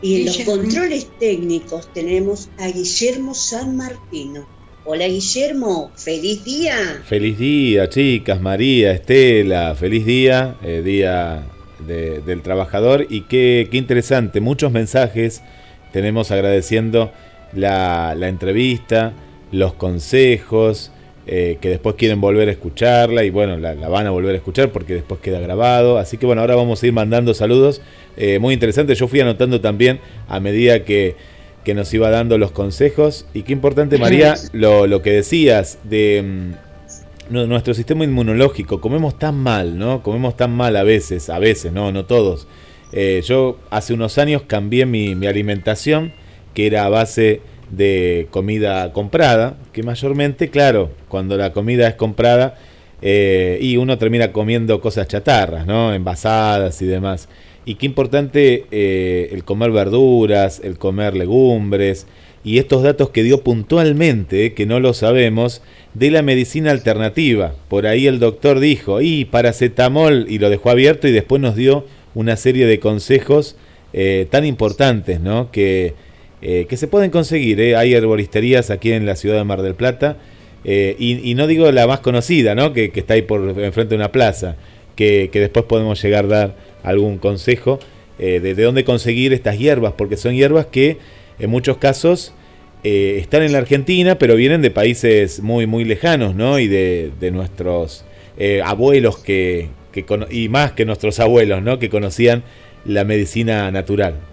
Y en los controles técnicos tenemos a Guillermo San Martino. Hola Guillermo, feliz día. Feliz día, chicas, María, Estela, feliz día, eh, día de- del trabajador y qué, qué interesante, muchos mensajes tenemos agradeciendo la, la entrevista, los consejos, eh, que después quieren volver a escucharla y bueno, la, la van a volver a escuchar porque después queda grabado, así que bueno, ahora vamos a ir mandando saludos, eh, muy interesante, yo fui anotando también a medida que, que nos iba dando los consejos. Y qué importante María lo, lo que decías de... mm, nu- nuestro sistema inmunológico, comemos tan mal, ¿no? Comemos tan mal a veces, a veces, no, no todos. Eh, yo hace unos años cambié mi, mi alimentación, que era a base de comida comprada, que mayormente, claro, cuando la comida es comprada, eh, y uno termina comiendo cosas chatarras, ¿no? Envasadas y demás. Y qué importante eh, el comer verduras, el comer legumbres, y estos datos que dio puntualmente, que no lo sabemos, de la medicina alternativa. Por ahí el doctor dijo, y paracetamol, y lo dejó abierto y después nos dio una serie de consejos eh, tan importantes, ¿no? Que, eh, que se pueden conseguir. ¿eh? Hay herboristerías aquí en la ciudad de Mar del Plata, eh, y, no digo la más conocida, ¿no? Que, está ahí por enfrente de una plaza, que, después podemos llegar a dar algún consejo eh, de, de dónde conseguir estas hierbas, porque son hierbas que en muchos casos están en la Argentina, pero vienen de países muy, muy lejanos, ¿no? Y de, nuestros abuelos que, y más que nuestros abuelos, ¿no? Que conocían la medicina natural.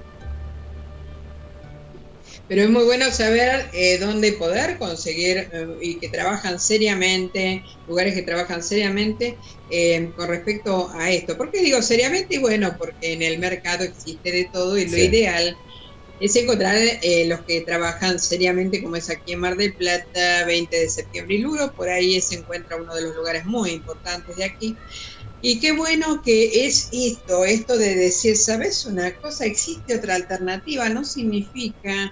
Pero es muy bueno saber eh, dónde poder conseguir eh, y que trabajan seriamente, lugares que trabajan seriamente eh, con respecto a esto. ¿Por qué digo seriamente? Y bueno, porque en el mercado existe de todo y lo Sí. ideal es encontrar eh, los que trabajan seriamente, como es aquí en Mar del Plata, 20 de septiembre y Lugo, por ahí se encuentra uno de los lugares muy importantes de aquí. Y qué bueno que es esto, esto de decir, ¿sabes una cosa? Existe otra alternativa, no significa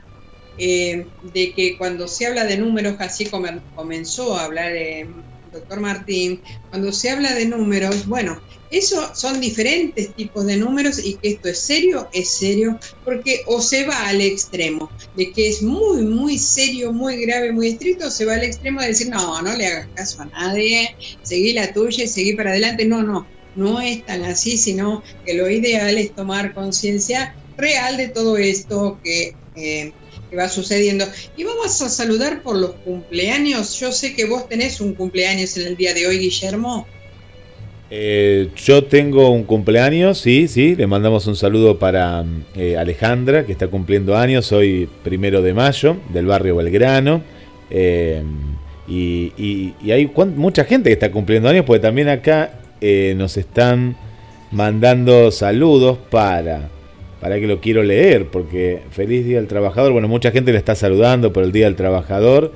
eh, de que cuando se habla de números, así como comenzó a hablar el doctor Martín, cuando se habla de números, bueno, eso son diferentes tipos de números y que esto es serio, es serio, porque o se va al extremo de que es muy, muy serio, muy grave, muy estricto, o se va al extremo de decir, no, no le hagas caso a nadie, seguí la tuya y seguí para adelante. No, no. no es tan así, sino que lo ideal es tomar conciencia real de todo esto que, eh, que va sucediendo. Y vamos a saludar por los cumpleaños. Yo sé que vos tenés un cumpleaños en el día de hoy, Guillermo. Eh, yo tengo un cumpleaños, sí, sí, le mandamos un saludo para eh, Alejandra, que está cumpliendo años, hoy primero de mayo, del barrio Belgrano. Eh, y, y- y hay mucha gente que está cumpliendo años, porque también acá nos están mandando saludos para, para que lo quiero leer, porque feliz Día del Trabajador, bueno, mucha gente le está saludando por el Día del Trabajador.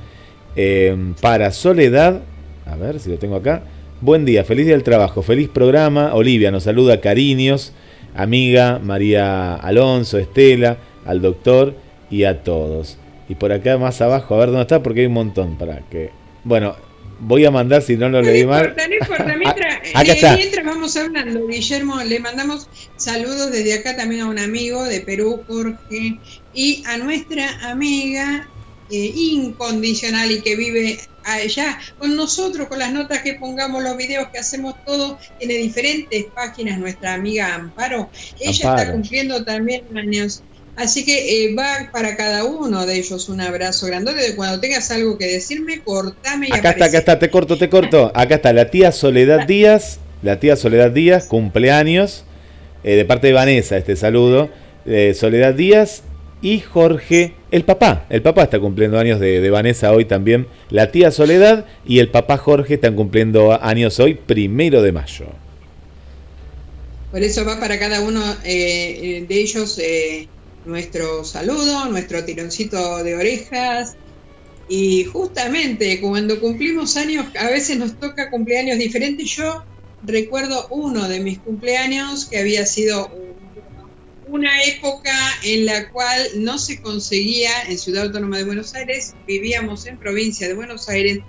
Eh, para Soledad, a ver si lo tengo acá. Buen día, feliz día del trabajo, feliz programa. Olivia nos saluda, cariños, amiga María Alonso, Estela, al doctor y a todos. Y por acá más abajo, a ver dónde está, porque hay un montón para que. Bueno, voy a mandar si no lo No leí mal. importa, no importa. Mientras, Acá eh, está. mientras vamos hablando, Guillermo, le mandamos saludos desde acá también a un amigo de Perú, Jorge, y a nuestra amiga eh, incondicional y que vive allá con nosotros, con las notas que pongamos, los videos que hacemos todo, tiene diferentes páginas, nuestra amiga Amparo. Ella está cumpliendo también años. Así que eh, va para cada uno de ellos un abrazo grandote. Cuando tengas algo que decirme, cortame y Acá está, acá está, te corto, te corto. Acá está la tía Soledad Díaz, la tía Soledad Díaz, cumpleaños, eh, de parte de Vanessa, este saludo. Eh, Soledad Díaz y Jorge, el papá. El papá está cumpliendo años de, de Vanessa hoy también. La tía Soledad y el papá Jorge están cumpliendo años hoy, primero de mayo. Por eso va para cada uno eh, de ellos eh, nuestro saludo, nuestro tironcito de orejas. Y justamente cuando cumplimos años, a veces nos toca cumpleaños diferentes. Yo recuerdo uno de mis cumpleaños que había sido un- una época en la cual no se conseguía en Ciudad Autónoma de Buenos Aires, vivíamos en provincia de Buenos Aires,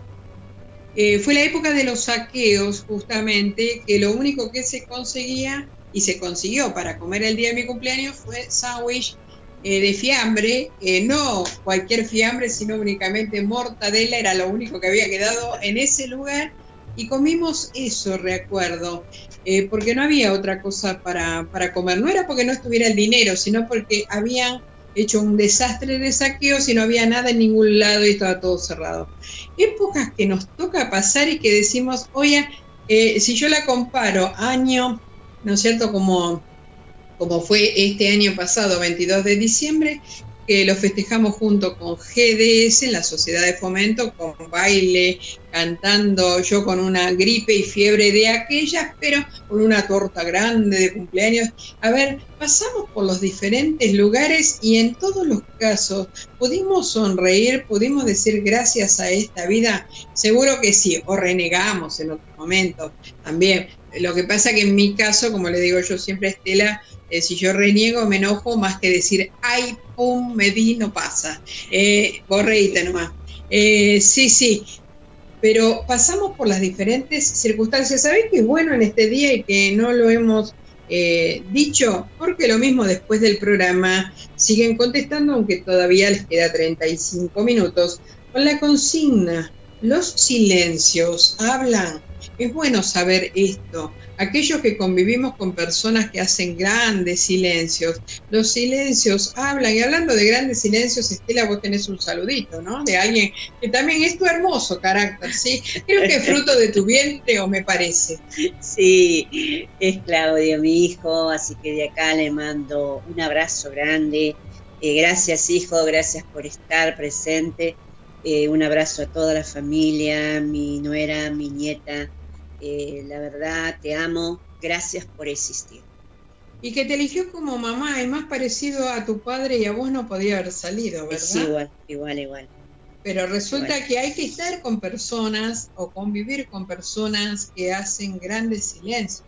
eh, fue la época de los saqueos, justamente, que lo único que se conseguía y se consiguió para comer el día de mi cumpleaños fue sándwich eh, de fiambre, eh, no cualquier fiambre, sino únicamente mortadela, era lo único que había quedado en ese lugar. Y comimos eso, recuerdo, eh, porque no había otra cosa para, para comer. No era porque no estuviera el dinero, sino porque habían hecho un desastre de saqueos y no había nada en ningún lado y estaba todo cerrado épocas que nos toca pasar y que decimos, oye, si yo la comparo año, ¿no es cierto? Como, como fue este año pasado, 22 de diciembre, que lo festejamos junto con GDS, la Sociedad de Fomento, con baile, cantando, yo con una gripe y fiebre de aquellas, pero con una torta grande de cumpleaños. A ver, pasamos por los diferentes lugares y en todos los casos pudimos sonreír, pudimos decir gracias a esta vida. Seguro que sí, o renegamos en otros momentos también. Lo que pasa que en mi caso, como le digo yo siempre a Estela, eh, si yo reniego me enojo más que decir, ay, pum, me di, no pasa. Eh, nomás. Eh, sí, sí, pero pasamos por las diferentes circunstancias. ¿Sabés qué es bueno en este día y que no lo hemos eh, dicho? Porque lo mismo después del programa siguen contestando, aunque todavía les queda 35 minutos, con la consigna. Los silencios hablan. Es bueno saber esto. Aquellos que convivimos con personas que hacen grandes silencios, los silencios hablan. Y hablando de grandes silencios, Estela, vos tenés un saludito, ¿no? De alguien que también es tu hermoso carácter, ¿sí? Creo que es fruto de tu vientre, o me parece. Sí, es Claudio, mi hijo, así que de acá le mando un abrazo grande. Eh, gracias, hijo, gracias por estar presente. Eh, un abrazo a toda la familia, mi nuera, mi nieta. Eh, la verdad, te amo. Gracias por existir. Y que te eligió como mamá, y más parecido a tu padre y a vos no podía haber salido, Es ¿verdad? igual, igual, igual. Pero resulta que hay que estar con personas o convivir con personas que hacen grandes silencios,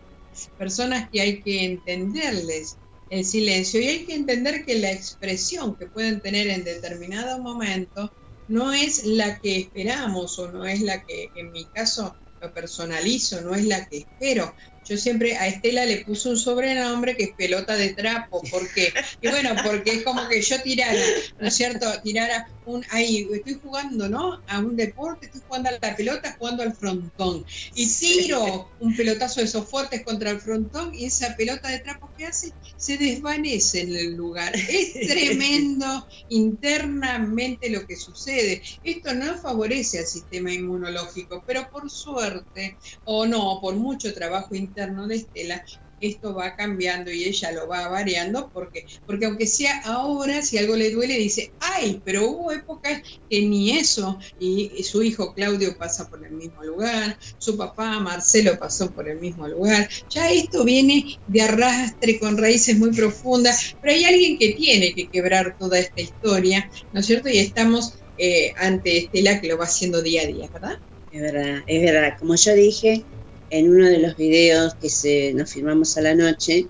personas que hay que entenderles el silencio y hay que entender que la expresión que pueden tener en determinado momento no es la que esperamos o no es la que en mi caso lo personalizo, no es la que espero. Yo siempre a Estela le puse un sobrenombre que es pelota de trapo, ¿por qué? Y bueno, porque es como que yo tirara, ¿no es cierto? Tirara un, ahí, estoy jugando, ¿no? A un deporte, estoy jugando a la pelota, jugando al frontón. Y tiro un pelotazo de esos fuertes contra el frontón y esa pelota de trapo que hace se desvanece en el lugar. Es tremendo internamente lo que sucede. Esto no favorece al sistema inmunológico, pero por suerte, o no, por mucho trabajo interno de Estela, esto va cambiando y ella lo va variando porque porque aunque sea ahora si algo le duele dice ay pero hubo épocas que ni eso y su hijo Claudio pasa por el mismo lugar su papá Marcelo pasó por el mismo lugar. Ya esto viene de arrastre con raíces muy profundas pero hay alguien que tiene que quebrar toda esta historia no es cierto y estamos eh, ante Estela que lo va haciendo día a día verdad Es verdad, es verdad. Como yo dije en uno de los videos que se, nos filmamos a la noche,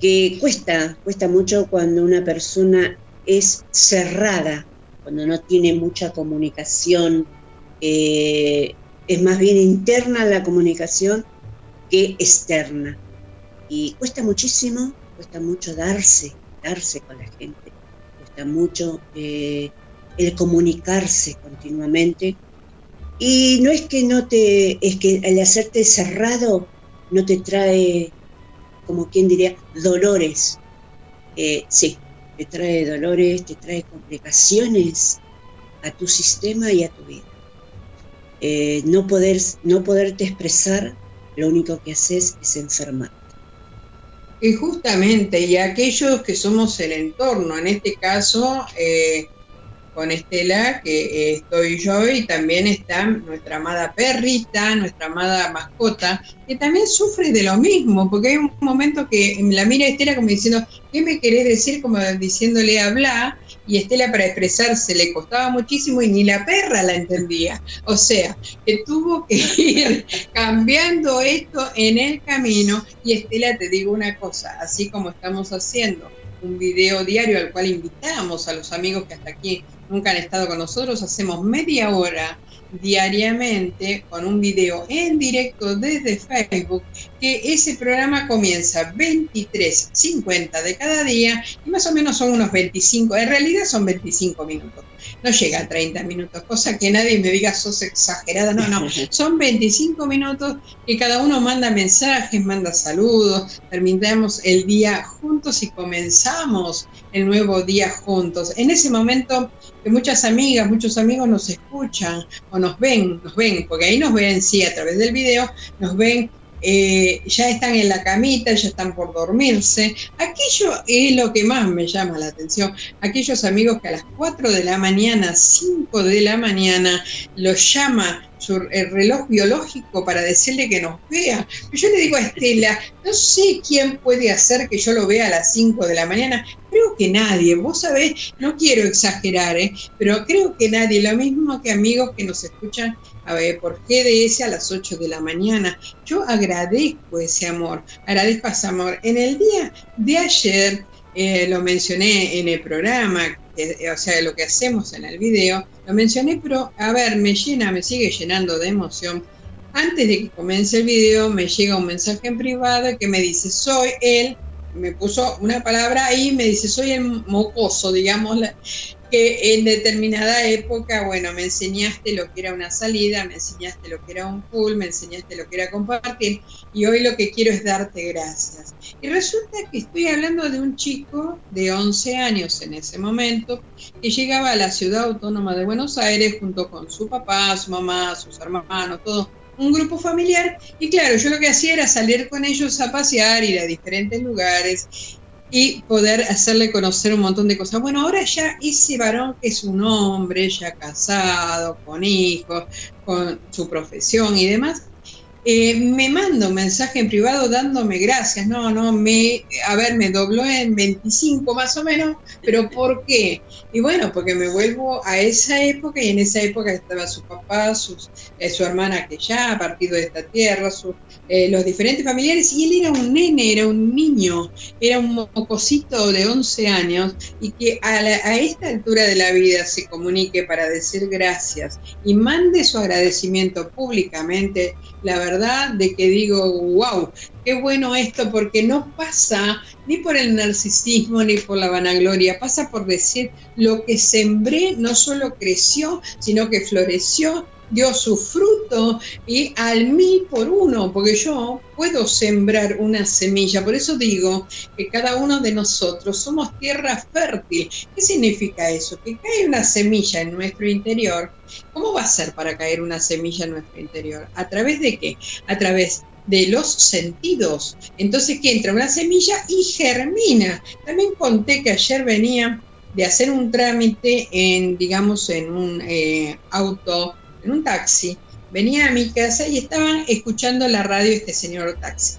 que cuesta, cuesta mucho cuando una persona es cerrada, cuando no tiene mucha comunicación, eh, es más bien interna la comunicación que externa. Y cuesta muchísimo, cuesta mucho darse, darse con la gente, cuesta mucho eh, el comunicarse continuamente y no es que no te, es que el hacerte cerrado no te trae, como quien diría, dolores. Eh, sí, te trae dolores, te trae complicaciones a tu sistema y a tu vida. Eh, no, poder, no poderte expresar, lo único que haces es enfermar. Y justamente, y aquellos que somos el entorno, en este caso, eh, con Estela, que eh, estoy yo, y también está nuestra amada perrita, nuestra amada mascota, que también sufre de lo mismo, porque hay un momento que la mira Estela como diciendo, ¿qué me querés decir? Como diciéndole habla, y Estela para expresarse le costaba muchísimo y ni la perra la entendía. O sea, que tuvo que ir cambiando esto en el camino, y Estela te digo una cosa, así como estamos haciendo un video diario al cual invitamos a los amigos que hasta aquí nunca han estado con nosotros, hacemos media hora diariamente con un video en directo desde Facebook, que ese programa comienza 23.50 de cada día y más o menos son unos 25, en realidad son 25 minutos, no llega a 30 minutos, cosa que nadie me diga sos exagerada, no, no, son 25 minutos que cada uno manda mensajes, manda saludos, terminamos el día juntos y comenzamos el nuevo día juntos. En ese momento que muchas amigas, muchos amigos nos escuchan o nos ven, nos ven, porque ahí nos ven, sí, a través del video, nos ven, eh, ya están en la camita, ya están por dormirse. Aquello es lo que más me llama la atención. Aquellos amigos que a las 4 de la mañana, 5 de la mañana, los llama su el reloj biológico para decirle que nos vea. Yo le digo a Estela, no sé quién puede hacer que yo lo vea a las 5 de la mañana. Creo que nadie, vos sabés, no quiero exagerar, ¿eh? pero creo que nadie, lo mismo que amigos que nos escuchan a ver, por GDS a las 8 de la mañana. Yo agradezco ese amor, agradezco ese amor. En el día de ayer, eh, lo mencioné en el programa, eh, o sea, lo que hacemos en el video, lo mencioné, pero a ver, me llena, me sigue llenando de emoción. Antes de que comience el video, me llega un mensaje en privado que me dice, soy él, me puso una palabra ahí, me dice, soy el mocoso, digamos, que en determinada época, bueno, me enseñaste lo que era una salida, me enseñaste lo que era un pool, me enseñaste lo que era compartir, y hoy lo que quiero es darte gracias. Y resulta que estoy hablando de un chico de 11 años en ese momento, que llegaba a la ciudad autónoma de Buenos Aires junto con su papá, su mamá, sus hermanos, todo un grupo familiar y claro, yo lo que hacía era salir con ellos a pasear, ir a diferentes lugares y poder hacerle conocer un montón de cosas. Bueno, ahora ya ese varón que es un hombre, ya casado, con hijos, con su profesión y demás, eh, me manda un mensaje en privado dándome gracias. No, no, me, a ver, me dobló en 25 más o menos, pero ¿por qué? Y bueno, porque me vuelvo a esa época y en esa época estaba su papá, sus, eh, su hermana que ya ha partido de esta tierra, sus, eh, los diferentes familiares, y él era un nene, era un niño, era un mocosito de 11 años, y que a, la- a esta altura de la vida se comunique para decir gracias y mande su agradecimiento públicamente, la verdad de que digo, wow, qué bueno esto, porque no pasa ni por el narcisismo ni por la vanagloria, pasa por decir lo que sembré no solo creció, sino que floreció, dio su fruto y al mil por uno, porque yo puedo sembrar una semilla, por eso digo que cada uno de nosotros somos tierra fértil. ¿Qué significa eso? Que cae una semilla en nuestro interior. ¿Cómo va a ser para caer una semilla en nuestro interior? ¿A través de qué? A través de los sentidos. Entonces que entra una semilla y germina. También conté que ayer venía de hacer un trámite en, digamos, en un eh, auto, en un taxi. Venía a mi casa y estaban escuchando la radio este señor taxi.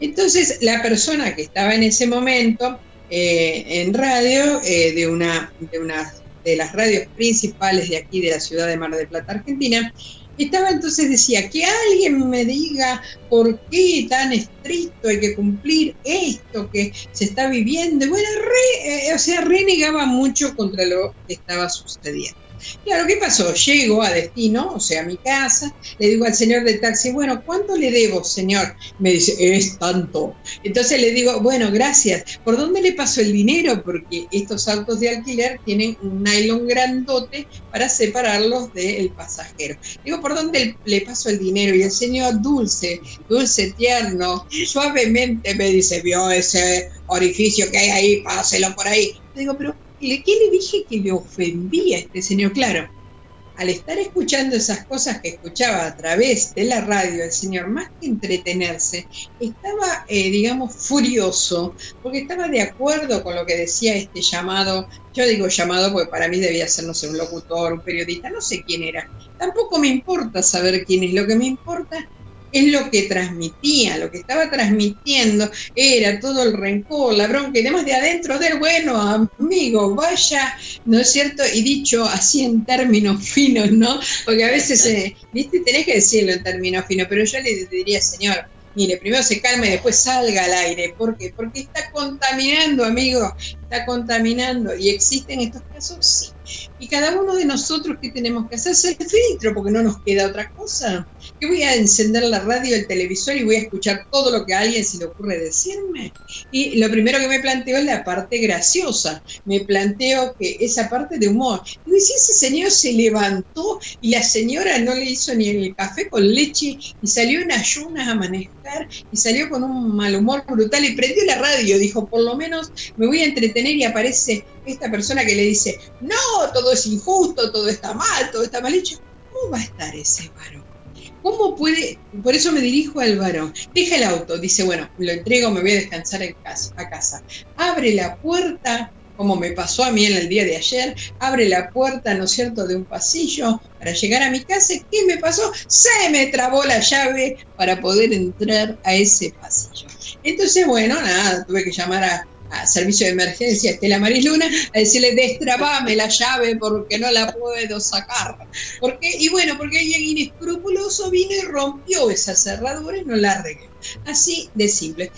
Entonces la persona que estaba en ese momento eh, en radio, eh, de, una, de una de las radios principales de aquí de la ciudad de Mar del Plata, Argentina, estaba entonces decía que alguien me diga por qué tan estricto hay que cumplir esto que se está viviendo. Bueno, re, eh, o sea, renegaba mucho contra lo que estaba sucediendo. Claro, ¿qué pasó? Llego a destino, o sea, a mi casa, le digo al señor del taxi, bueno, ¿cuánto le debo, señor? Me dice, es tanto. Entonces le digo, bueno, gracias. ¿Por dónde le paso el dinero? Porque estos autos de alquiler tienen un nylon grandote para separarlos del pasajero. Digo, ¿por dónde le paso el dinero? Y el señor dulce, dulce, tierno, suavemente me dice, vio ese orificio que hay ahí, páselo por ahí. Digo, pero ¿qué le dije que le ofendía a este señor? Claro, al estar escuchando esas cosas que escuchaba a través de la radio, el señor, más que entretenerse, estaba, eh, digamos, furioso, porque estaba de acuerdo con lo que decía este llamado, yo digo llamado porque para mí debía ser, no sé, un locutor, un periodista, no sé quién era. Tampoco me importa saber quién es, lo que me importa es lo que transmitía, lo que estaba transmitiendo era todo el rencor, la bronca y demás de adentro del bueno, amigo, vaya, ¿no es cierto? Y dicho así en términos finos, ¿no? Porque a veces, eh, viste, tenés que decirlo en términos finos, pero yo le diría, señor, mire, primero se calma y después salga al aire. ¿Por qué? Porque está contaminando, amigo, está contaminando. ¿Y existen estos casos? Sí. Y cada uno de nosotros, ¿qué tenemos que hacer? Hacer el filtro, porque no nos queda otra cosa. ¿Qué voy a encender la radio, el televisor y voy a escuchar todo lo que a alguien se le ocurre decirme? Y lo primero que me planteo es la parte graciosa. Me planteo que esa parte de humor. ¿y si ese señor se levantó y la señora no le hizo ni el café con leche y salió en ayunas a manejar y salió con un mal humor brutal y prendió la radio? Dijo, por lo menos me voy a entretener y aparece esta persona que le dice, no, todo es injusto, todo está mal, todo está mal hecho. ¿Cómo va a estar ese varón? ¿Cómo puede? Por eso me dirijo al varón. Deja el auto, dice, bueno, lo entrego, me voy a descansar en casa, a casa. Abre la puerta, como me pasó a mí en el día de ayer, abre la puerta, ¿no es cierto?, de un pasillo para llegar a mi casa. ¿Qué me pasó? Se me trabó la llave para poder entrar a ese pasillo. Entonces, bueno, nada, tuve que llamar a, servicio de emergencia Estela Marisluna a decirle destrabame la llave porque no la puedo sacar. Porque, y bueno, porque alguien inescrupuloso vino y rompió esa cerradura y no la arregló. Así de simple.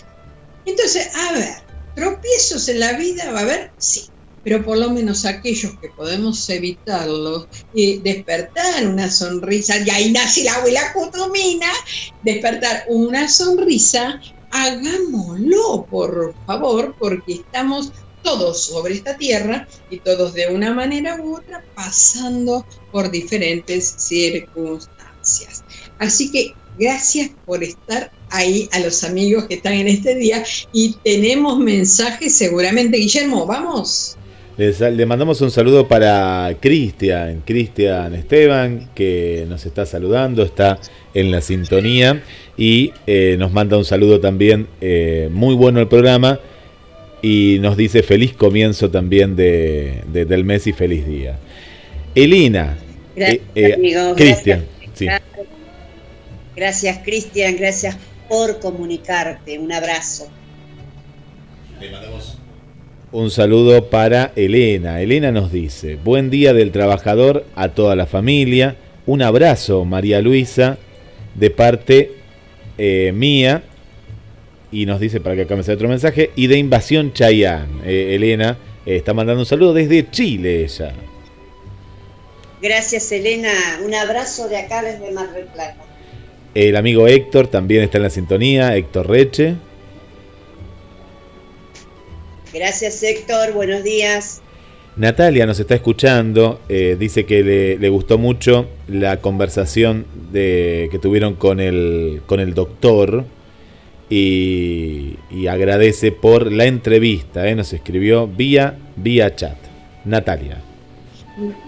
Entonces, a ver, tropiezos en la vida va a haber, sí. Pero por lo menos aquellos que podemos evitarlos, eh, despertar una sonrisa, y ahí nace la abuela Cutumina, despertar una sonrisa hagámoslo, por favor, porque estamos todos sobre esta tierra y todos de una manera u otra pasando por diferentes circunstancias. Así que gracias por estar ahí a los amigos que están en este día y tenemos mensajes seguramente. Guillermo, vamos. Le mandamos un saludo para Cristian, Cristian Esteban, que nos está saludando, está en la sintonía y eh, nos manda un saludo también, eh, muy bueno el programa y nos dice feliz comienzo también de, de, del mes y feliz día. Elina, Gracias, eh, amigo. Cristian, Gracias. sí. Gracias, Cristian, gracias por comunicarte. Un abrazo. Le mandamos un saludo para Elena. Elena nos dice, buen día del trabajador a toda la familia. Un abrazo, María Luisa, de parte eh, mía. Y nos dice, para que acá me otro mensaje, y de Invasión Chayán. Eh, Elena eh, está mandando un saludo desde Chile ella. Gracias, Elena. Un abrazo de acá desde Mar del Plata. El amigo Héctor también está en la sintonía, Héctor Reche. Gracias, Héctor. Buenos días. Natalia nos está escuchando, eh, dice que le, le, gustó mucho la conversación de, que tuvieron con el, con el doctor y, y agradece por la entrevista, eh, nos escribió vía, vía chat. Natalia.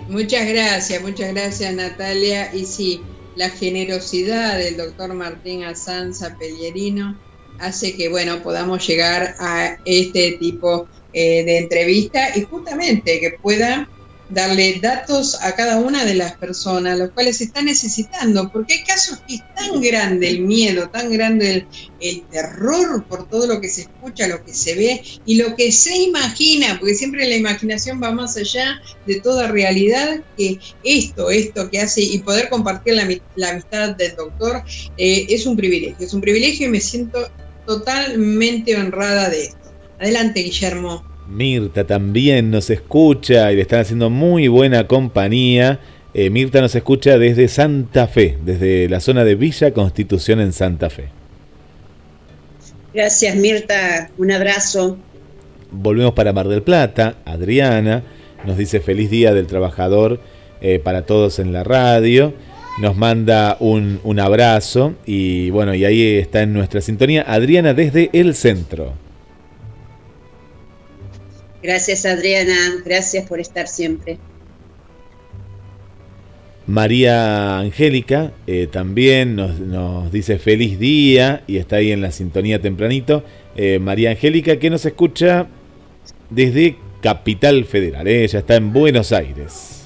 Muchas gracias, muchas gracias Natalia. Y sí, la generosidad del doctor Martín Azanza Pellerino hace que bueno podamos llegar a este tipo eh, de entrevista y justamente que pueda darle datos a cada una de las personas, los cuales se están necesitando, porque hay casos que es tan grande el miedo, tan grande el, el, terror por todo lo que se escucha, lo que se ve y lo que se imagina, porque siempre la imaginación va más allá de toda realidad, que esto, esto que hace y poder compartir la, la amistad del doctor eh, es un privilegio, es un privilegio y me siento totalmente honrada de esto. Adelante, Guillermo. Mirta también nos escucha y le están haciendo muy buena compañía. Eh, Mirta nos escucha desde Santa Fe, desde la zona de Villa Constitución en Santa Fe. Gracias, Mirta. Un abrazo. Volvemos para Mar del Plata. Adriana nos dice feliz día del trabajador eh, para todos en la radio nos manda un, un, abrazo y bueno, y ahí está en nuestra sintonía Adriana desde el centro. Gracias Adriana, gracias por estar siempre. María Angélica eh, también nos, nos, dice feliz día y está ahí en la sintonía tempranito. Eh, María Angélica que nos escucha desde Capital Federal, eh, ella está en Buenos Aires.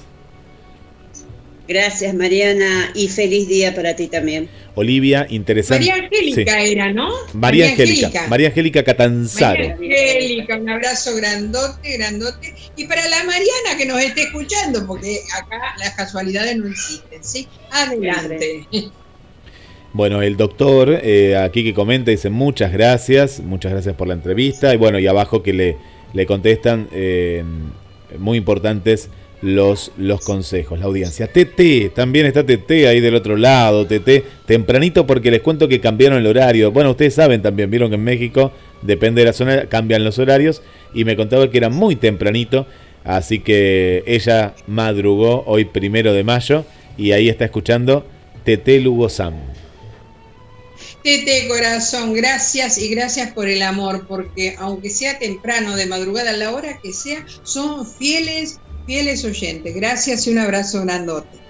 Gracias, Mariana, y feliz día para ti también. Olivia, interesante. María Angélica sí. era, ¿no? María, María Angélica. Angélica. María Angélica Catanzaro. María Angélica, un abrazo grandote, grandote. Y para la Mariana que nos esté escuchando, porque acá las casualidades no existen, ¿sí? Adelante. Bueno, el doctor eh, aquí que comenta dice muchas gracias, muchas gracias por la entrevista. Y bueno, y abajo que le, le contestan eh, muy importantes los, los consejos, la audiencia. TT, también está TT ahí del otro lado, TT, tempranito porque les cuento que cambiaron el horario. Bueno, ustedes saben también, vieron que en México, depende de la zona, cambian los horarios y me contaba que era muy tempranito, así que ella madrugó hoy primero de mayo y ahí está escuchando TT Lugo Sam. Tete corazón, gracias y gracias por el amor, porque aunque sea temprano, de madrugada, a la hora que sea, son fieles fieles oyentes. Gracias y un abrazo grandote.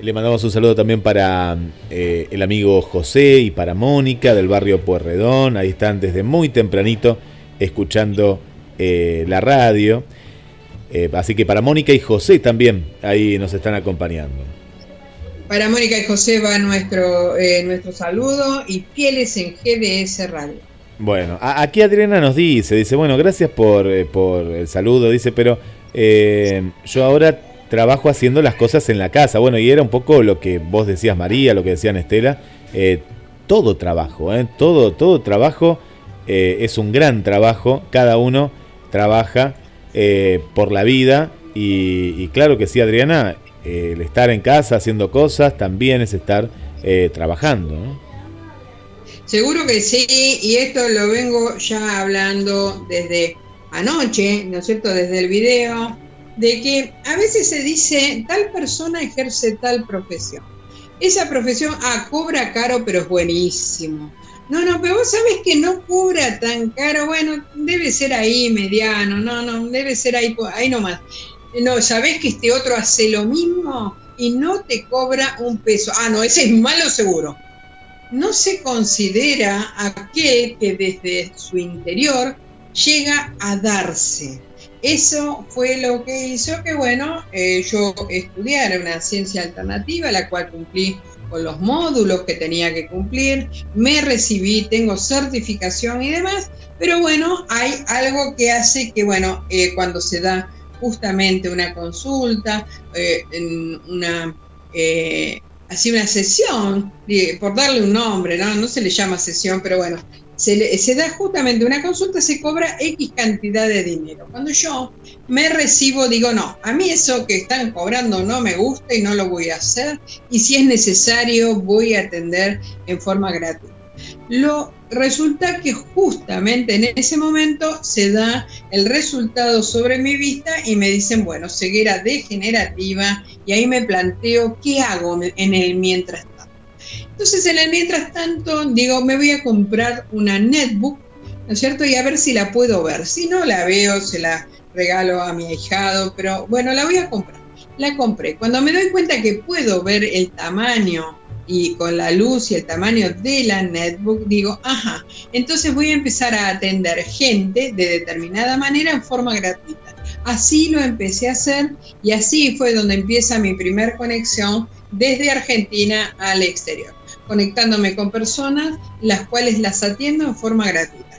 Le mandamos un saludo también para eh, el amigo José y para Mónica del barrio Puerredón. Ahí están desde muy tempranito escuchando eh, la radio. Eh, así que para Mónica y José también ahí nos están acompañando. Para Mónica y José va nuestro, nuestro saludo y fieles en GDS Radio. Bueno, aquí Adriana nos dice, dice, bueno, gracias por, por el saludo, dice, pero eh, yo ahora trabajo haciendo las cosas en la casa. Bueno, y era un poco lo que vos decías, María, lo que decían Estela. Eh, todo trabajo, eh, todo, todo trabajo es un gran trabajo. Cada uno trabaja por la vida. Y, claro que sí, Adriana, el estar en casa haciendo cosas también es estar trabajando. Seguro que sí, y esto lo vengo ya hablando desde anoche, ¿no es cierto?, desde el video, de que a veces se dice, tal persona ejerce tal profesión. Esa profesión, ah, cobra caro, pero es buenísimo. No, no, pero vos sabés que no cobra tan caro, bueno, debe ser ahí mediano, no, no, debe ser ahí, ahí nomás. No, sabés que este otro hace lo mismo y no te cobra un peso. Ah, no, ese es malo seguro. No se considera aquel que desde su interior llega a darse. Eso fue lo que hizo que, bueno, eh, yo estudiara una ciencia alternativa, la cual cumplí con los módulos que tenía que cumplir, me recibí, tengo certificación y demás, pero bueno, hay algo que hace que, bueno, eh, cuando se da justamente una consulta, eh, una, así una sesión, por darle un nombre, ¿no? no se le llama sesión, pero bueno, se, le- da justamente una consulta, se cobra X cantidad de dinero. Cuando yo me recibo, digo, no, a mí eso que están cobrando no me gusta y no lo voy a hacer, y si es necesario voy a atender en forma gratuita. Lo resulta que justamente en ese momento se da el resultado sobre mi vista y me dicen, bueno, ceguera degenerativa y ahí me planteo qué hago en el mientras. Entonces en el mientras tanto digo, me voy a comprar una netbook, ¿no es cierto? Y a ver si la puedo ver. Si no la veo, se la regalo a mi ahijado, pero bueno, la voy a comprar. La compré. Cuando me doy cuenta que puedo ver el tamaño y con la luz y el tamaño de la netbook, digo, ajá, entonces voy a empezar a atender gente de determinada manera en forma gratuita. Así lo empecé a hacer y así fue donde empieza mi primer conexión desde Argentina al exterior, conectándome con personas las cuales las atiendo en forma gratuita.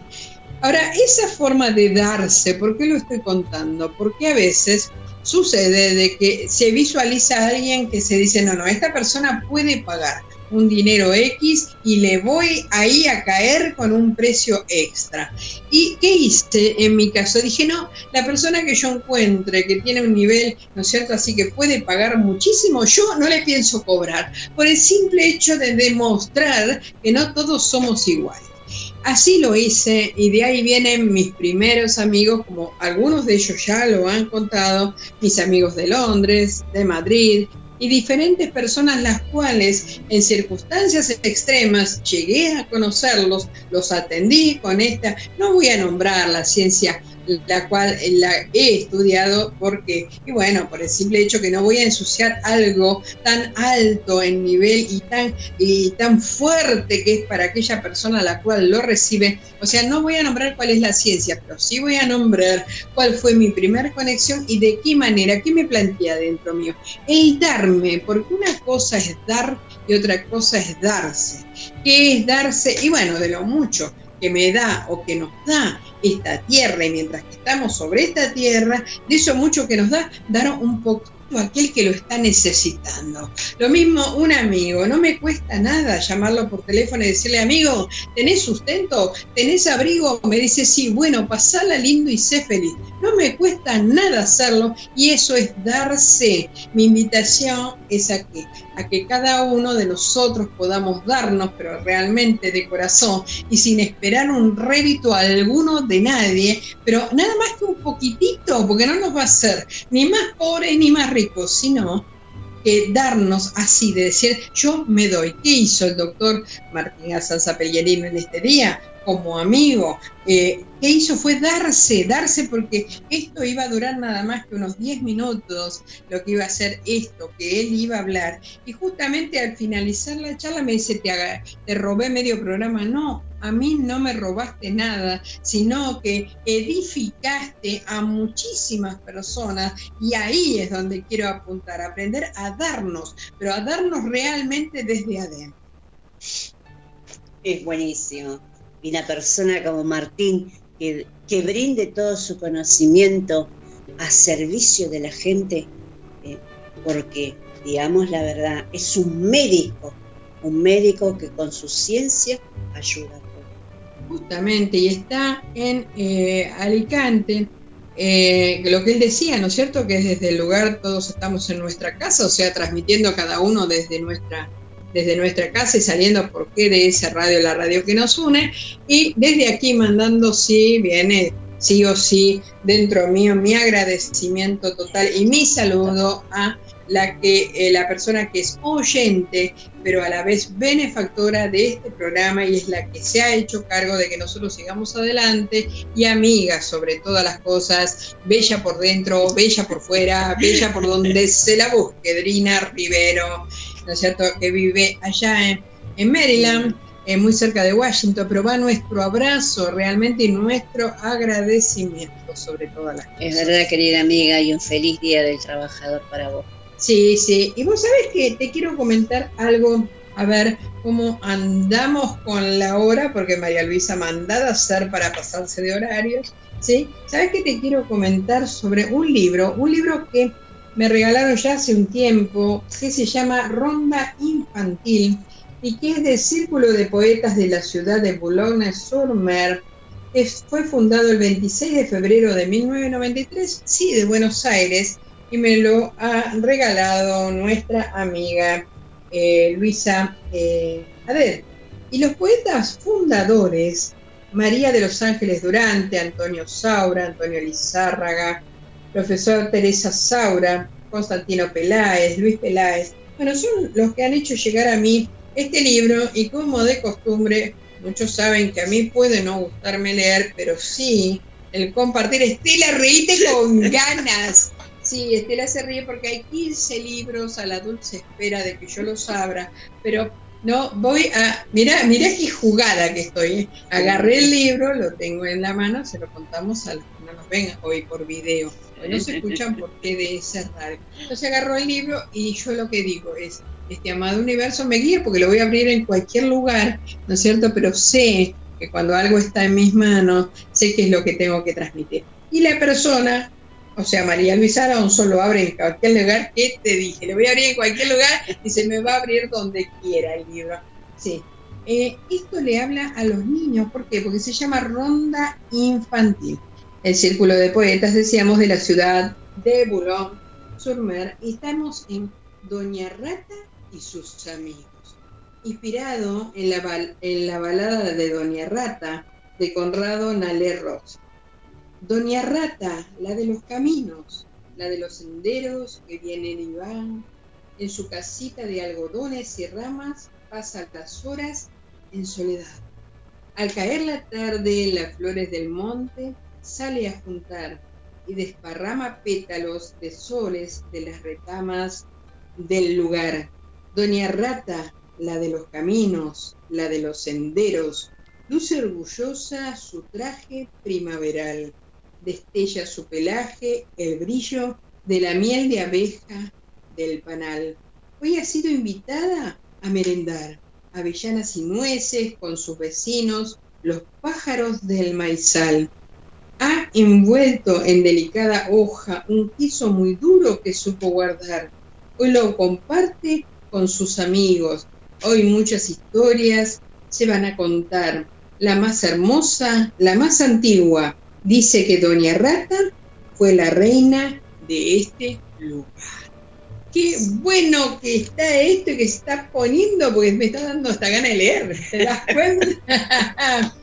Ahora, esa forma de darse, ¿por qué lo estoy contando? Porque a veces sucede de que se visualiza a alguien que se dice, no, no, esta persona puede pagar un dinero X y le voy ahí a caer con un precio extra. ¿Y qué hice en mi caso? Dije, no, la persona que yo encuentre que tiene un nivel, ¿no es cierto? Así que puede pagar muchísimo, yo no le pienso cobrar, por el simple hecho de demostrar que no todos somos iguales. Así lo hice y de ahí vienen mis primeros amigos, como algunos de ellos ya lo han contado, mis amigos de Londres, de Madrid y diferentes personas las cuales en circunstancias extremas llegué a conocerlos, los atendí con esta, no voy a nombrar la ciencia la cual la he estudiado porque, y bueno, por el simple hecho que no voy a ensuciar algo tan alto en nivel y tan, y tan fuerte que es para aquella persona la cual lo recibe, o sea, no voy a nombrar cuál es la ciencia, pero sí voy a nombrar cuál fue mi primer conexión y de qué manera, qué me plantea dentro mío. El darme, porque una cosa es dar y otra cosa es darse. ¿Qué es darse? Y bueno, de lo mucho que me da o que nos da esta tierra y mientras que estamos sobre esta tierra, de eso mucho que nos da, dar un poquito aquel que lo está necesitando. Lo mismo un amigo, no me cuesta nada llamarlo por teléfono y decirle, amigo, ¿tenés sustento? ¿Tenés abrigo? Me dice, sí, bueno, pasala lindo y sé feliz. No me cuesta nada hacerlo y eso es darse. Mi invitación es a que, a que cada uno de nosotros podamos darnos, pero realmente de corazón y sin esperar un rédito alguno de nadie, pero nada más que un poquitito, porque no nos va a hacer ni más pobres ni más sino que darnos así, de decir, yo me doy. ¿Qué hizo el doctor Martín Azanza Pellerino en este día? Como amigo, eh, ¿qué hizo? Fue darse, darse porque esto iba a durar nada más que unos 10 minutos, lo que iba a ser esto, que él iba a hablar. Y justamente al finalizar la charla me dice, te, haga- te robé medio programa. No, a mí no me robaste nada, sino que edificaste a muchísimas personas y ahí es donde quiero apuntar, aprender a darnos, pero a darnos realmente desde adentro. Es buenísimo. Y una persona como Martín, que, que brinde todo su conocimiento a servicio de la gente, eh, porque, digamos la verdad, es un médico, un médico que con su ciencia ayuda a todos. Justamente, y está en eh, Alicante, eh, lo que él decía, ¿no es cierto? Que desde el lugar todos estamos en nuestra casa, o sea, transmitiendo cada uno desde nuestra, desde nuestra casa y saliendo por qué de esa radio, la radio que nos une, y desde aquí mandando, sí, viene sí o sí dentro mío mi agradecimiento total y mi saludo a la que eh, la persona que es oyente pero a la vez benefactora de este programa y es la que se ha hecho cargo de que nosotros sigamos adelante y amiga sobre todas las cosas, bella por dentro, bella por fuera, bella por donde se la busque, Drina Rivero, ¿no es cierto?, que vive allá en, en Maryland, eh, muy cerca de Washington, pero va nuestro abrazo realmente y nuestro agradecimiento sobre todas las cosas. Es verdad, querida amiga, y un feliz día del trabajador para vos. Sí, sí. Y vos sabés que te quiero comentar algo a ver cómo andamos con la hora, porque María Luisa mandada a hacer para pasarse de horarios. ¿sí? ¿Sabes qué te quiero comentar sobre un libro? Un libro que me regalaron ya hace un tiempo, que se llama Ronda Infantil y que es del Círculo de Poetas de la ciudad de Boulogne-sur-Mer. Fue fundado el 26 de febrero de 1993, sí, de Buenos Aires, y me lo ha regalado nuestra amiga eh, Luisa eh, Adel. Y los poetas fundadores, María de los Ángeles Durante, Antonio Saura, Antonio Lizárraga, profesor Teresa Saura, Constantino Peláez, Luis Peláez, bueno, son los que han hecho llegar a mí este libro y como de costumbre, muchos saben que a mí puede no gustarme leer, pero sí el compartir. Estela, reíte con ganas. Sí, Estela se ríe porque hay 15 libros a la dulce espera de que yo los abra, pero no, voy a, mira, mira qué jugada que estoy. ¿eh? Agarré el libro, lo tengo en la mano, se lo contamos a los que no nos ven hoy por video. Hoy no se escuchan porque de cerrar. Entonces agarró el libro y yo lo que digo es, este amado universo me guía porque lo voy a abrir en cualquier lugar, ¿no es cierto? Pero sé que cuando algo está en mis manos, sé qué es lo que tengo que transmitir. Y la persona o sea, María Luisa aún solo abre en cualquier lugar que te dije. Le voy a abrir en cualquier lugar y se me va a abrir donde quiera el libro. Sí. Eh, esto le habla a los niños, ¿por qué? Porque se llama Ronda Infantil. El Círculo de Poetas, decíamos, de la ciudad de Boulogne-sur-Mer. Estamos en Doña Rata y sus amigos. Inspirado en la, en la balada de Doña Rata de Conrado Nalé Ross Doña Rata, la de los caminos, la de los senderos que vienen y van, en su casita de algodones y ramas pasa las horas en soledad. Al caer la tarde, las flores del monte sale a juntar y desparrama pétalos de soles de las retamas del lugar. Doña Rata, la de los caminos, la de los senderos, luce orgullosa su traje primaveral destella su pelaje el brillo de la miel de abeja del panal. Hoy ha sido invitada a merendar avellanas y nueces con sus vecinos, los pájaros del maizal. Ha envuelto en delicada hoja un quiso muy duro que supo guardar. Hoy lo comparte con sus amigos. Hoy muchas historias se van a contar. La más hermosa, la más antigua, dice que Doña Rata fue la reina de este lugar. Qué bueno que está esto y que se está poniendo, porque me está dando hasta ganas de leer. ¿Te das cuenta?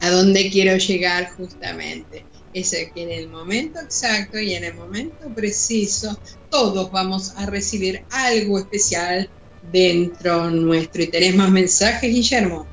a dónde quiero llegar justamente. Es que en el momento exacto y en el momento preciso, todos vamos a recibir algo especial dentro nuestro. ¿Y tenés más mensajes, Guillermo?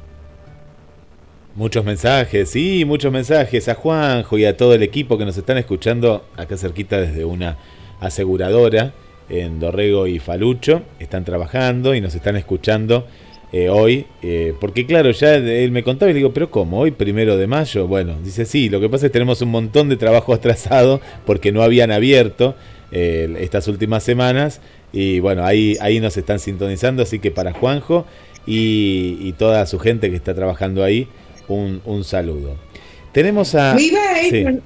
Muchos mensajes, sí, muchos mensajes a Juanjo y a todo el equipo que nos están escuchando acá cerquita desde una aseguradora en Dorrego y Falucho. Están trabajando y nos están escuchando eh, hoy. Eh, porque claro, ya él me contaba y le digo, pero ¿cómo? ¿Hoy primero de mayo? Bueno, dice, sí, lo que pasa es que tenemos un montón de trabajo atrasado porque no habían abierto eh, estas últimas semanas. Y bueno, ahí, ahí nos están sintonizando, así que para Juanjo y, y toda su gente que está trabajando ahí un, un saludo. Tenemos a... va ellos,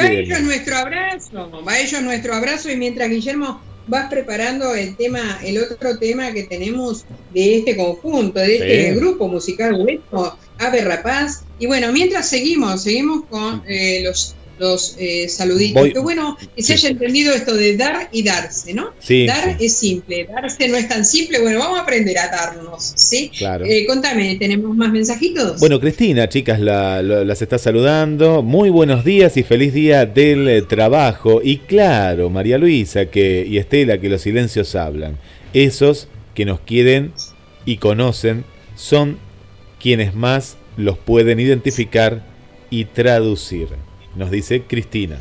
va ellos nuestro abrazo, va ellos nuestro abrazo y mientras Guillermo vas preparando el tema, el otro tema que tenemos de este conjunto, de este grupo musical bueno, Ave Rapaz. Y bueno, mientras seguimos, seguimos con eh, los los eh, saluditos. Qué bueno que se haya entendido esto de dar y darse, ¿no? dar es simple, darse no es tan simple. Bueno, vamos a aprender a darnos, ¿sí? Claro. Eh, contame, ¿tenemos más mensajitos? Bueno, Cristina, chicas, las está saludando. Muy buenos días y feliz día del eh, trabajo. Y claro, María Luisa que, y Estela, que los silencios hablan. Esos que nos quieren y conocen son quienes más los pueden identificar y traducir nos dice Cristina.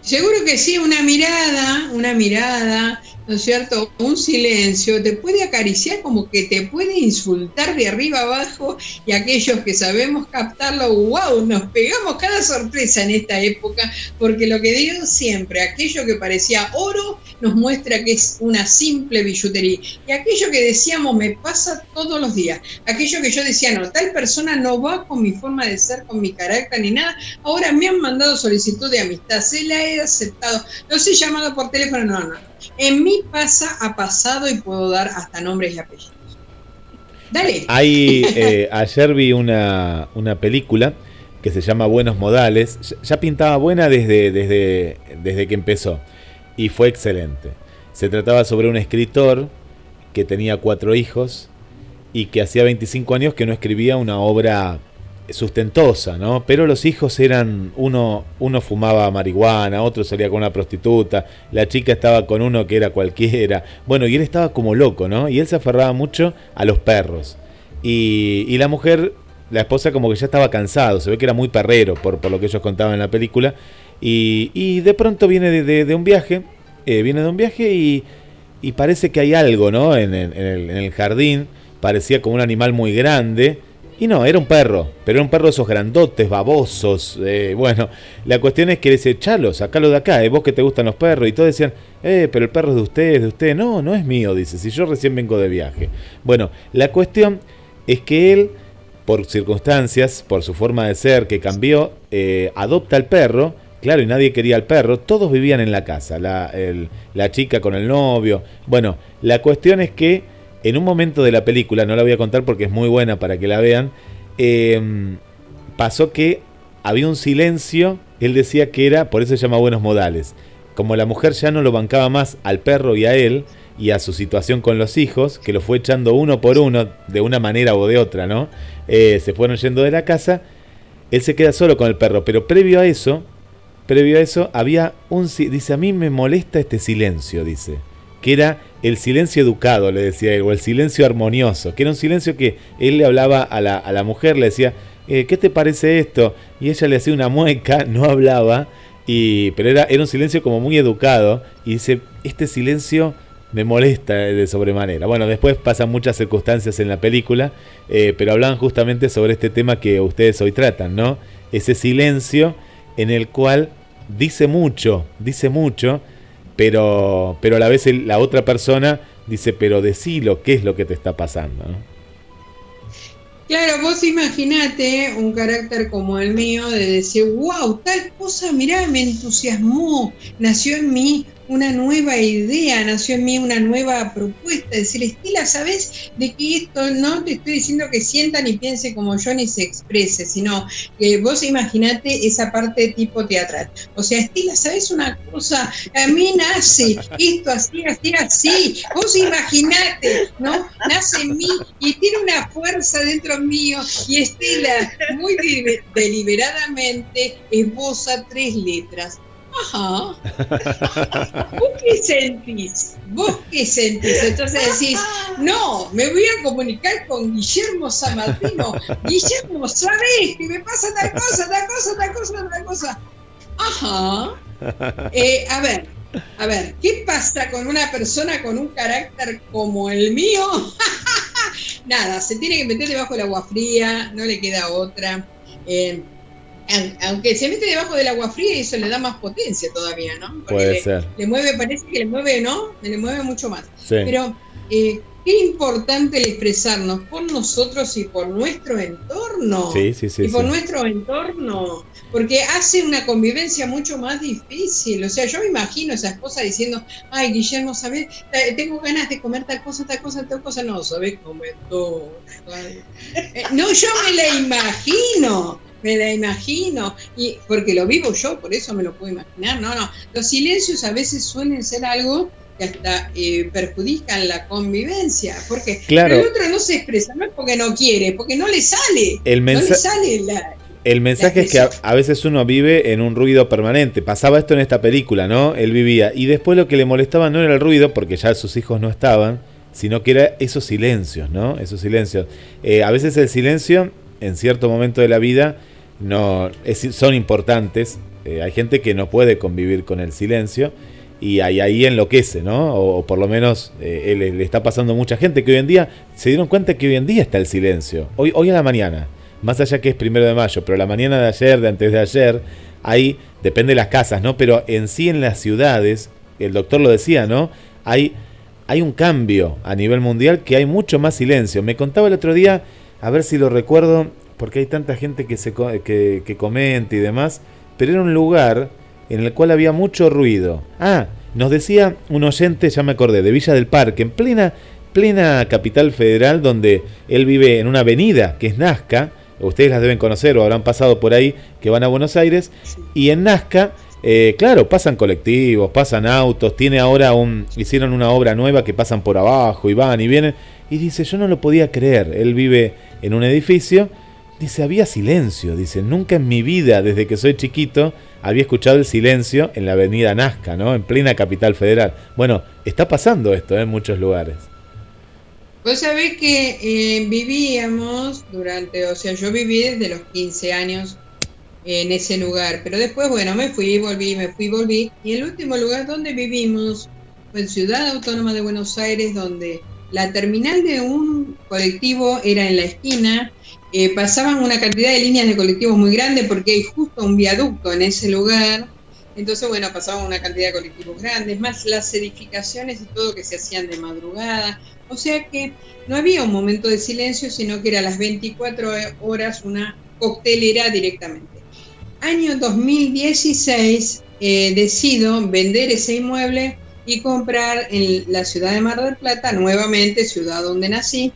Seguro que sí, una mirada, una mirada, ¿no es cierto? Un silencio te puede acariciar como que te puede insultar de arriba abajo y aquellos que sabemos captarlo, wow, nos pegamos cada sorpresa en esta época, porque lo que digo siempre, aquello que parecía oro nos muestra que es una simple billutería y aquello que decíamos me pasa todos los días, aquello que yo decía, no, tal persona no va con mi forma de ser, con mi carácter ni nada, ahora me han mandado solicitud de amistad, se la he aceptado, los he llamado por teléfono, no, no. En mí pasa, ha pasado y puedo dar hasta nombres y apellidos. Dale. Hay, eh, ayer vi una, una película que se llama Buenos Modales. Ya- Ya pintaba buena desde, desde, desde que empezó. Y fue excelente. Se trataba sobre un escritor que tenía cuatro hijos y que hacía 25 años que no escribía una obra sustentosa, ¿no? Pero los hijos eran, uno, uno fumaba marihuana, otro salía con una prostituta, la chica estaba con uno que era cualquiera, bueno, y él estaba como loco, ¿no? Y él se aferraba mucho a los perros. Y, y la mujer, la esposa como que ya estaba cansado, se ve que era muy perrero por, por lo que ellos contaban en la película, y, y de pronto viene de, de- un viaje, eh, viene de un viaje y, y parece que hay algo, ¿no? En en el jardín, parecía como un animal muy grande, y no, era un perro, pero era un perro de esos grandotes, babosos. eh, bueno, la cuestión es que dice, Chalo, sacalo de acá, eh, vos que te gustan los perros. Y todos decían, eh, pero el perro es de usted, es de usted. No, no es mío, dice, si yo recién vengo de viaje. Bueno, la cuestión es que él, por circunstancias, por su forma de ser que cambió, eh, adopta al perro. Claro, y nadie quería al perro, todos vivían en la casa, la, la chica con el novio. Bueno, la cuestión es que en un momento de la película, no la voy a contar porque es muy buena para que la vean, eh, pasó que había un silencio, él decía que era, por eso se llama buenos modales, como la mujer ya no lo bancaba más al perro y a él, y a su situación con los hijos, que lo fue echando uno por uno, de una manera o de otra, ¿no? Eh, se fueron yendo de la casa, él se queda solo con el perro, pero previo a eso, previo a eso, había un... Dice, a mí me molesta este silencio, dice. Que era el silencio educado, le decía él, o el silencio armonioso. Que era un silencio que él le hablaba a la, a la mujer, le decía, eh, ¿qué te parece esto? Y ella le hacía una mueca, no hablaba, y, pero era, era un silencio como muy educado. Y dice, este silencio me molesta de sobremanera. Bueno, después pasan muchas circunstancias en la película, eh, pero hablan justamente sobre este tema que ustedes hoy tratan, ¿no? Ese silencio en el cual dice mucho, dice mucho, pero, pero a la vez la otra persona dice, pero decilo, ¿qué es lo que te está pasando? Claro, vos imaginate un carácter como el mío de decir, wow, tal cosa, mirá, me entusiasmó, nació en mí una nueva idea, nació en mí una nueva propuesta, decir, Estela, ¿sabes de que esto no te estoy diciendo que sienta ni piense como yo ni se exprese, sino que vos imaginate esa parte tipo teatral. O sea, Estela, ¿sabes una cosa? A mí nace esto así, así, así. Vos imaginate, ¿no? Nace en mí y tiene una fuerza dentro mío y Estela muy delibe- deliberadamente esboza tres letras. Ajá. ¿Vos qué sentís? ¿Vos qué sentís? Entonces decís, no, me voy a comunicar con Guillermo Samartino. Guillermo, ¿sabés que me pasa tal cosa, tal cosa, tal cosa, tal cosa? Ajá. Eh, a ver, a ver, ¿qué pasa con una persona con un carácter como el mío? Nada, se tiene que meter debajo del agua fría, no le queda otra. Eh, aunque se mete debajo del agua fría, eso le da más potencia todavía, ¿no? Porque Puede le, ser. le mueve, parece que le mueve, ¿no? Le mueve mucho más. Sí. Pero eh, qué importante el expresarnos por nosotros y por nuestro entorno. Sí, sí, sí, y por sí. nuestro entorno. Porque hace una convivencia mucho más difícil. O sea, yo me imagino a esa esposa diciendo, ay, Guillermo, ¿sabes? Tengo ganas de comer tal cosa, tal cosa, tal cosa. No, ¿sabes? Comer todo. Eh, No, yo me la imagino. Me la imagino, y porque lo vivo yo, por eso me lo puedo imaginar. No, no. Los silencios a veces suelen ser algo que hasta eh, perjudican la convivencia. Porque Claro. el otro no se expresa, no es porque no quiere, porque no le sale. El no le mensa- sale la, El mensaje es que a, a veces uno vive en un ruido permanente. Pasaba esto en esta película, ¿no? Él vivía. Y después lo que le molestaba no era el ruido, porque ya sus hijos no estaban, sino que era esos silencios, ¿no? Esos silencios. Eh, a veces el silencio, en cierto momento de la vida, no es- son importantes. eh, hay gente que no puede convivir con el silencio y ahí, ahí enloquece, ¿no? O, por lo menos eh, le, está pasando mucha gente que hoy en día se dieron cuenta que hoy en día está el silencio. Hoy, hoy a la mañana, más allá que es primero de mayo, pero la mañana de ayer, de antes de ayer, ahí depende de las casas, ¿no? Pero en sí en las ciudades, el doctor lo decía, ¿no? Hay, hay un cambio a nivel mundial que hay mucho más silencio. Me contaba el otro día, a ver si lo recuerdo, porque hay tanta gente que, se, que, que comenta y demás, pero era un lugar en el cual había mucho ruido. Ah, nos decía un oyente, ya me acordé, de Villa del Parque, en plena, plena capital federal, donde él vive en una avenida que es Nazca, ustedes las deben conocer o habrán pasado por ahí, que van a Buenos Aires, y en Nazca, eh, claro, pasan colectivos, pasan autos, tiene ahora un, hicieron una obra nueva que pasan por abajo y van y vienen, y dice, yo no lo podía creer, él vive en un edificio, dice, había silencio, dice, nunca en mi vida, desde que soy chiquito, había escuchado el silencio en la avenida Nazca, ¿no? En plena capital federal. Bueno, está pasando esto ¿eh? en muchos lugares. Vos sabés que eh, vivíamos durante, o sea, yo viví desde los 15 años en ese lugar, pero después, bueno, me fui, volví, me fui, volví. Y el último lugar donde vivimos fue en Ciudad Autónoma de Buenos Aires, donde la terminal de un colectivo era en la esquina eh, pasaban una cantidad de líneas de colectivos muy grande porque hay justo un viaducto en ese lugar. Entonces, bueno, pasaban una cantidad de colectivos grandes, más las edificaciones y todo que se hacían de madrugada. O sea que no había un momento de silencio, sino que era las 24 horas una coctelera directamente. Año 2016 eh, decido vender ese inmueble y comprar en la ciudad de Mar del Plata, nuevamente ciudad donde nací,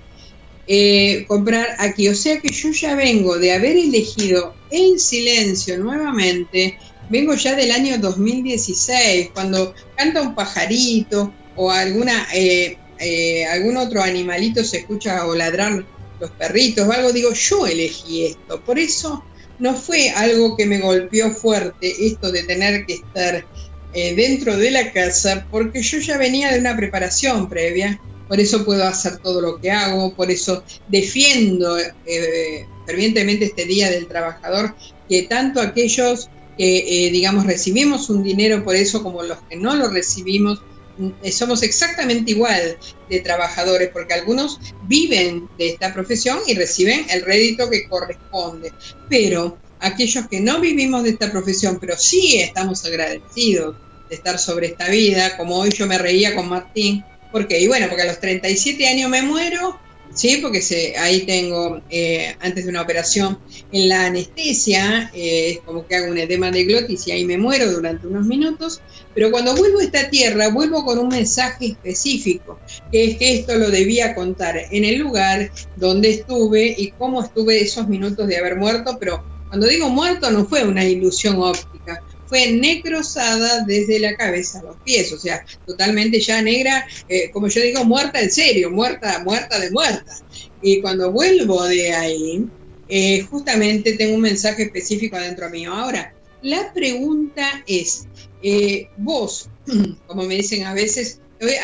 eh, comprar aquí. O sea que yo ya vengo de haber elegido en silencio nuevamente, vengo ya del año 2016, cuando canta un pajarito o alguna, eh, eh, algún otro animalito se escucha o ladrar los perritos o algo, digo, yo elegí esto. Por eso no fue algo que me golpeó fuerte esto de tener que estar dentro de la casa, porque yo ya venía de una preparación previa por eso puedo hacer todo lo que hago, por eso defiendo eh, fervientemente este Día del Trabajador, que tanto aquellos que, eh, digamos, recibimos un dinero por eso como los que no lo recibimos, mm, somos exactamente igual de trabajadores, porque algunos viven de esta profesión y reciben el rédito que corresponde, pero aquellos que no vivimos de esta profesión, pero sí estamos agradecidos de estar sobre esta vida, como hoy yo me reía con Martín, ¿Por qué? Y bueno, porque a los 37 años me muero, ¿sí? Porque se, ahí tengo, eh, antes de una operación, en la anestesia, eh, como que hago un edema de glotis y ahí me muero durante unos minutos, pero cuando vuelvo a esta tierra, vuelvo con un mensaje específico, que es que esto lo debía contar en el lugar donde estuve y cómo estuve esos minutos de haber muerto, pero cuando digo muerto no fue una ilusión óptica, fue necrosada desde la cabeza a los pies, o sea, totalmente ya negra, eh, como yo digo, muerta en serio, muerta, muerta de muerta. Y cuando vuelvo de ahí, eh, justamente tengo un mensaje específico adentro mío. Ahora, la pregunta es, eh, vos, como me dicen a veces,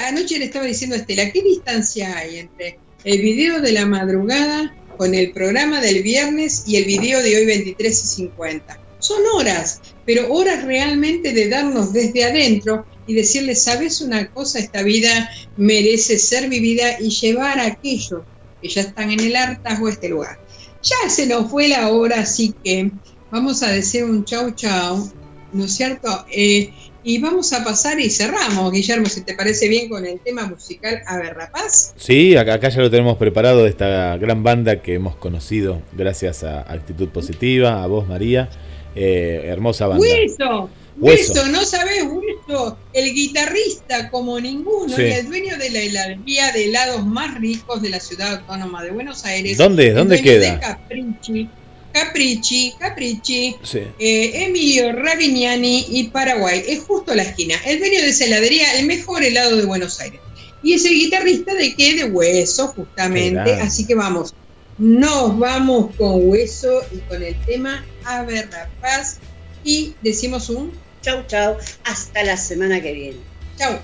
anoche le estaba diciendo a Estela, ¿qué distancia hay entre el video de la madrugada con el programa del viernes y el video de hoy 23 y 50? Son horas, pero horas realmente de darnos desde adentro y decirle, sabes una cosa, esta vida merece ser vivida y llevar a aquellos que ya están en el hartazgo a este lugar. Ya se nos fue la hora, así que vamos a decir un chau chau, ¿no es cierto? Eh, y vamos a pasar y cerramos, Guillermo, si te parece bien con el tema musical A ver, Rapaz. Sí, acá, ya lo tenemos preparado esta gran banda que hemos conocido gracias a Actitud Positiva, a vos María. Eh, hermosa banda. Hueso, Hueso, no sabes, Hueso, el guitarrista como ninguno y el dueño de la heladería de helados más ricos de la ciudad autónoma de Buenos Aires. ¿Dónde? ¿Dónde queda? Caprichi, Caprichi, Caprichi, eh, Emilio Ravignani y Paraguay. Es justo la esquina. El dueño de esa heladería, el mejor helado de Buenos Aires. Y es el guitarrista de qué? De Hueso, justamente. Así que vamos, nos vamos con Hueso y con el tema a ver la paz y decimos un chau chau hasta la semana que viene. Chau.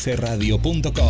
www.gdsradio.com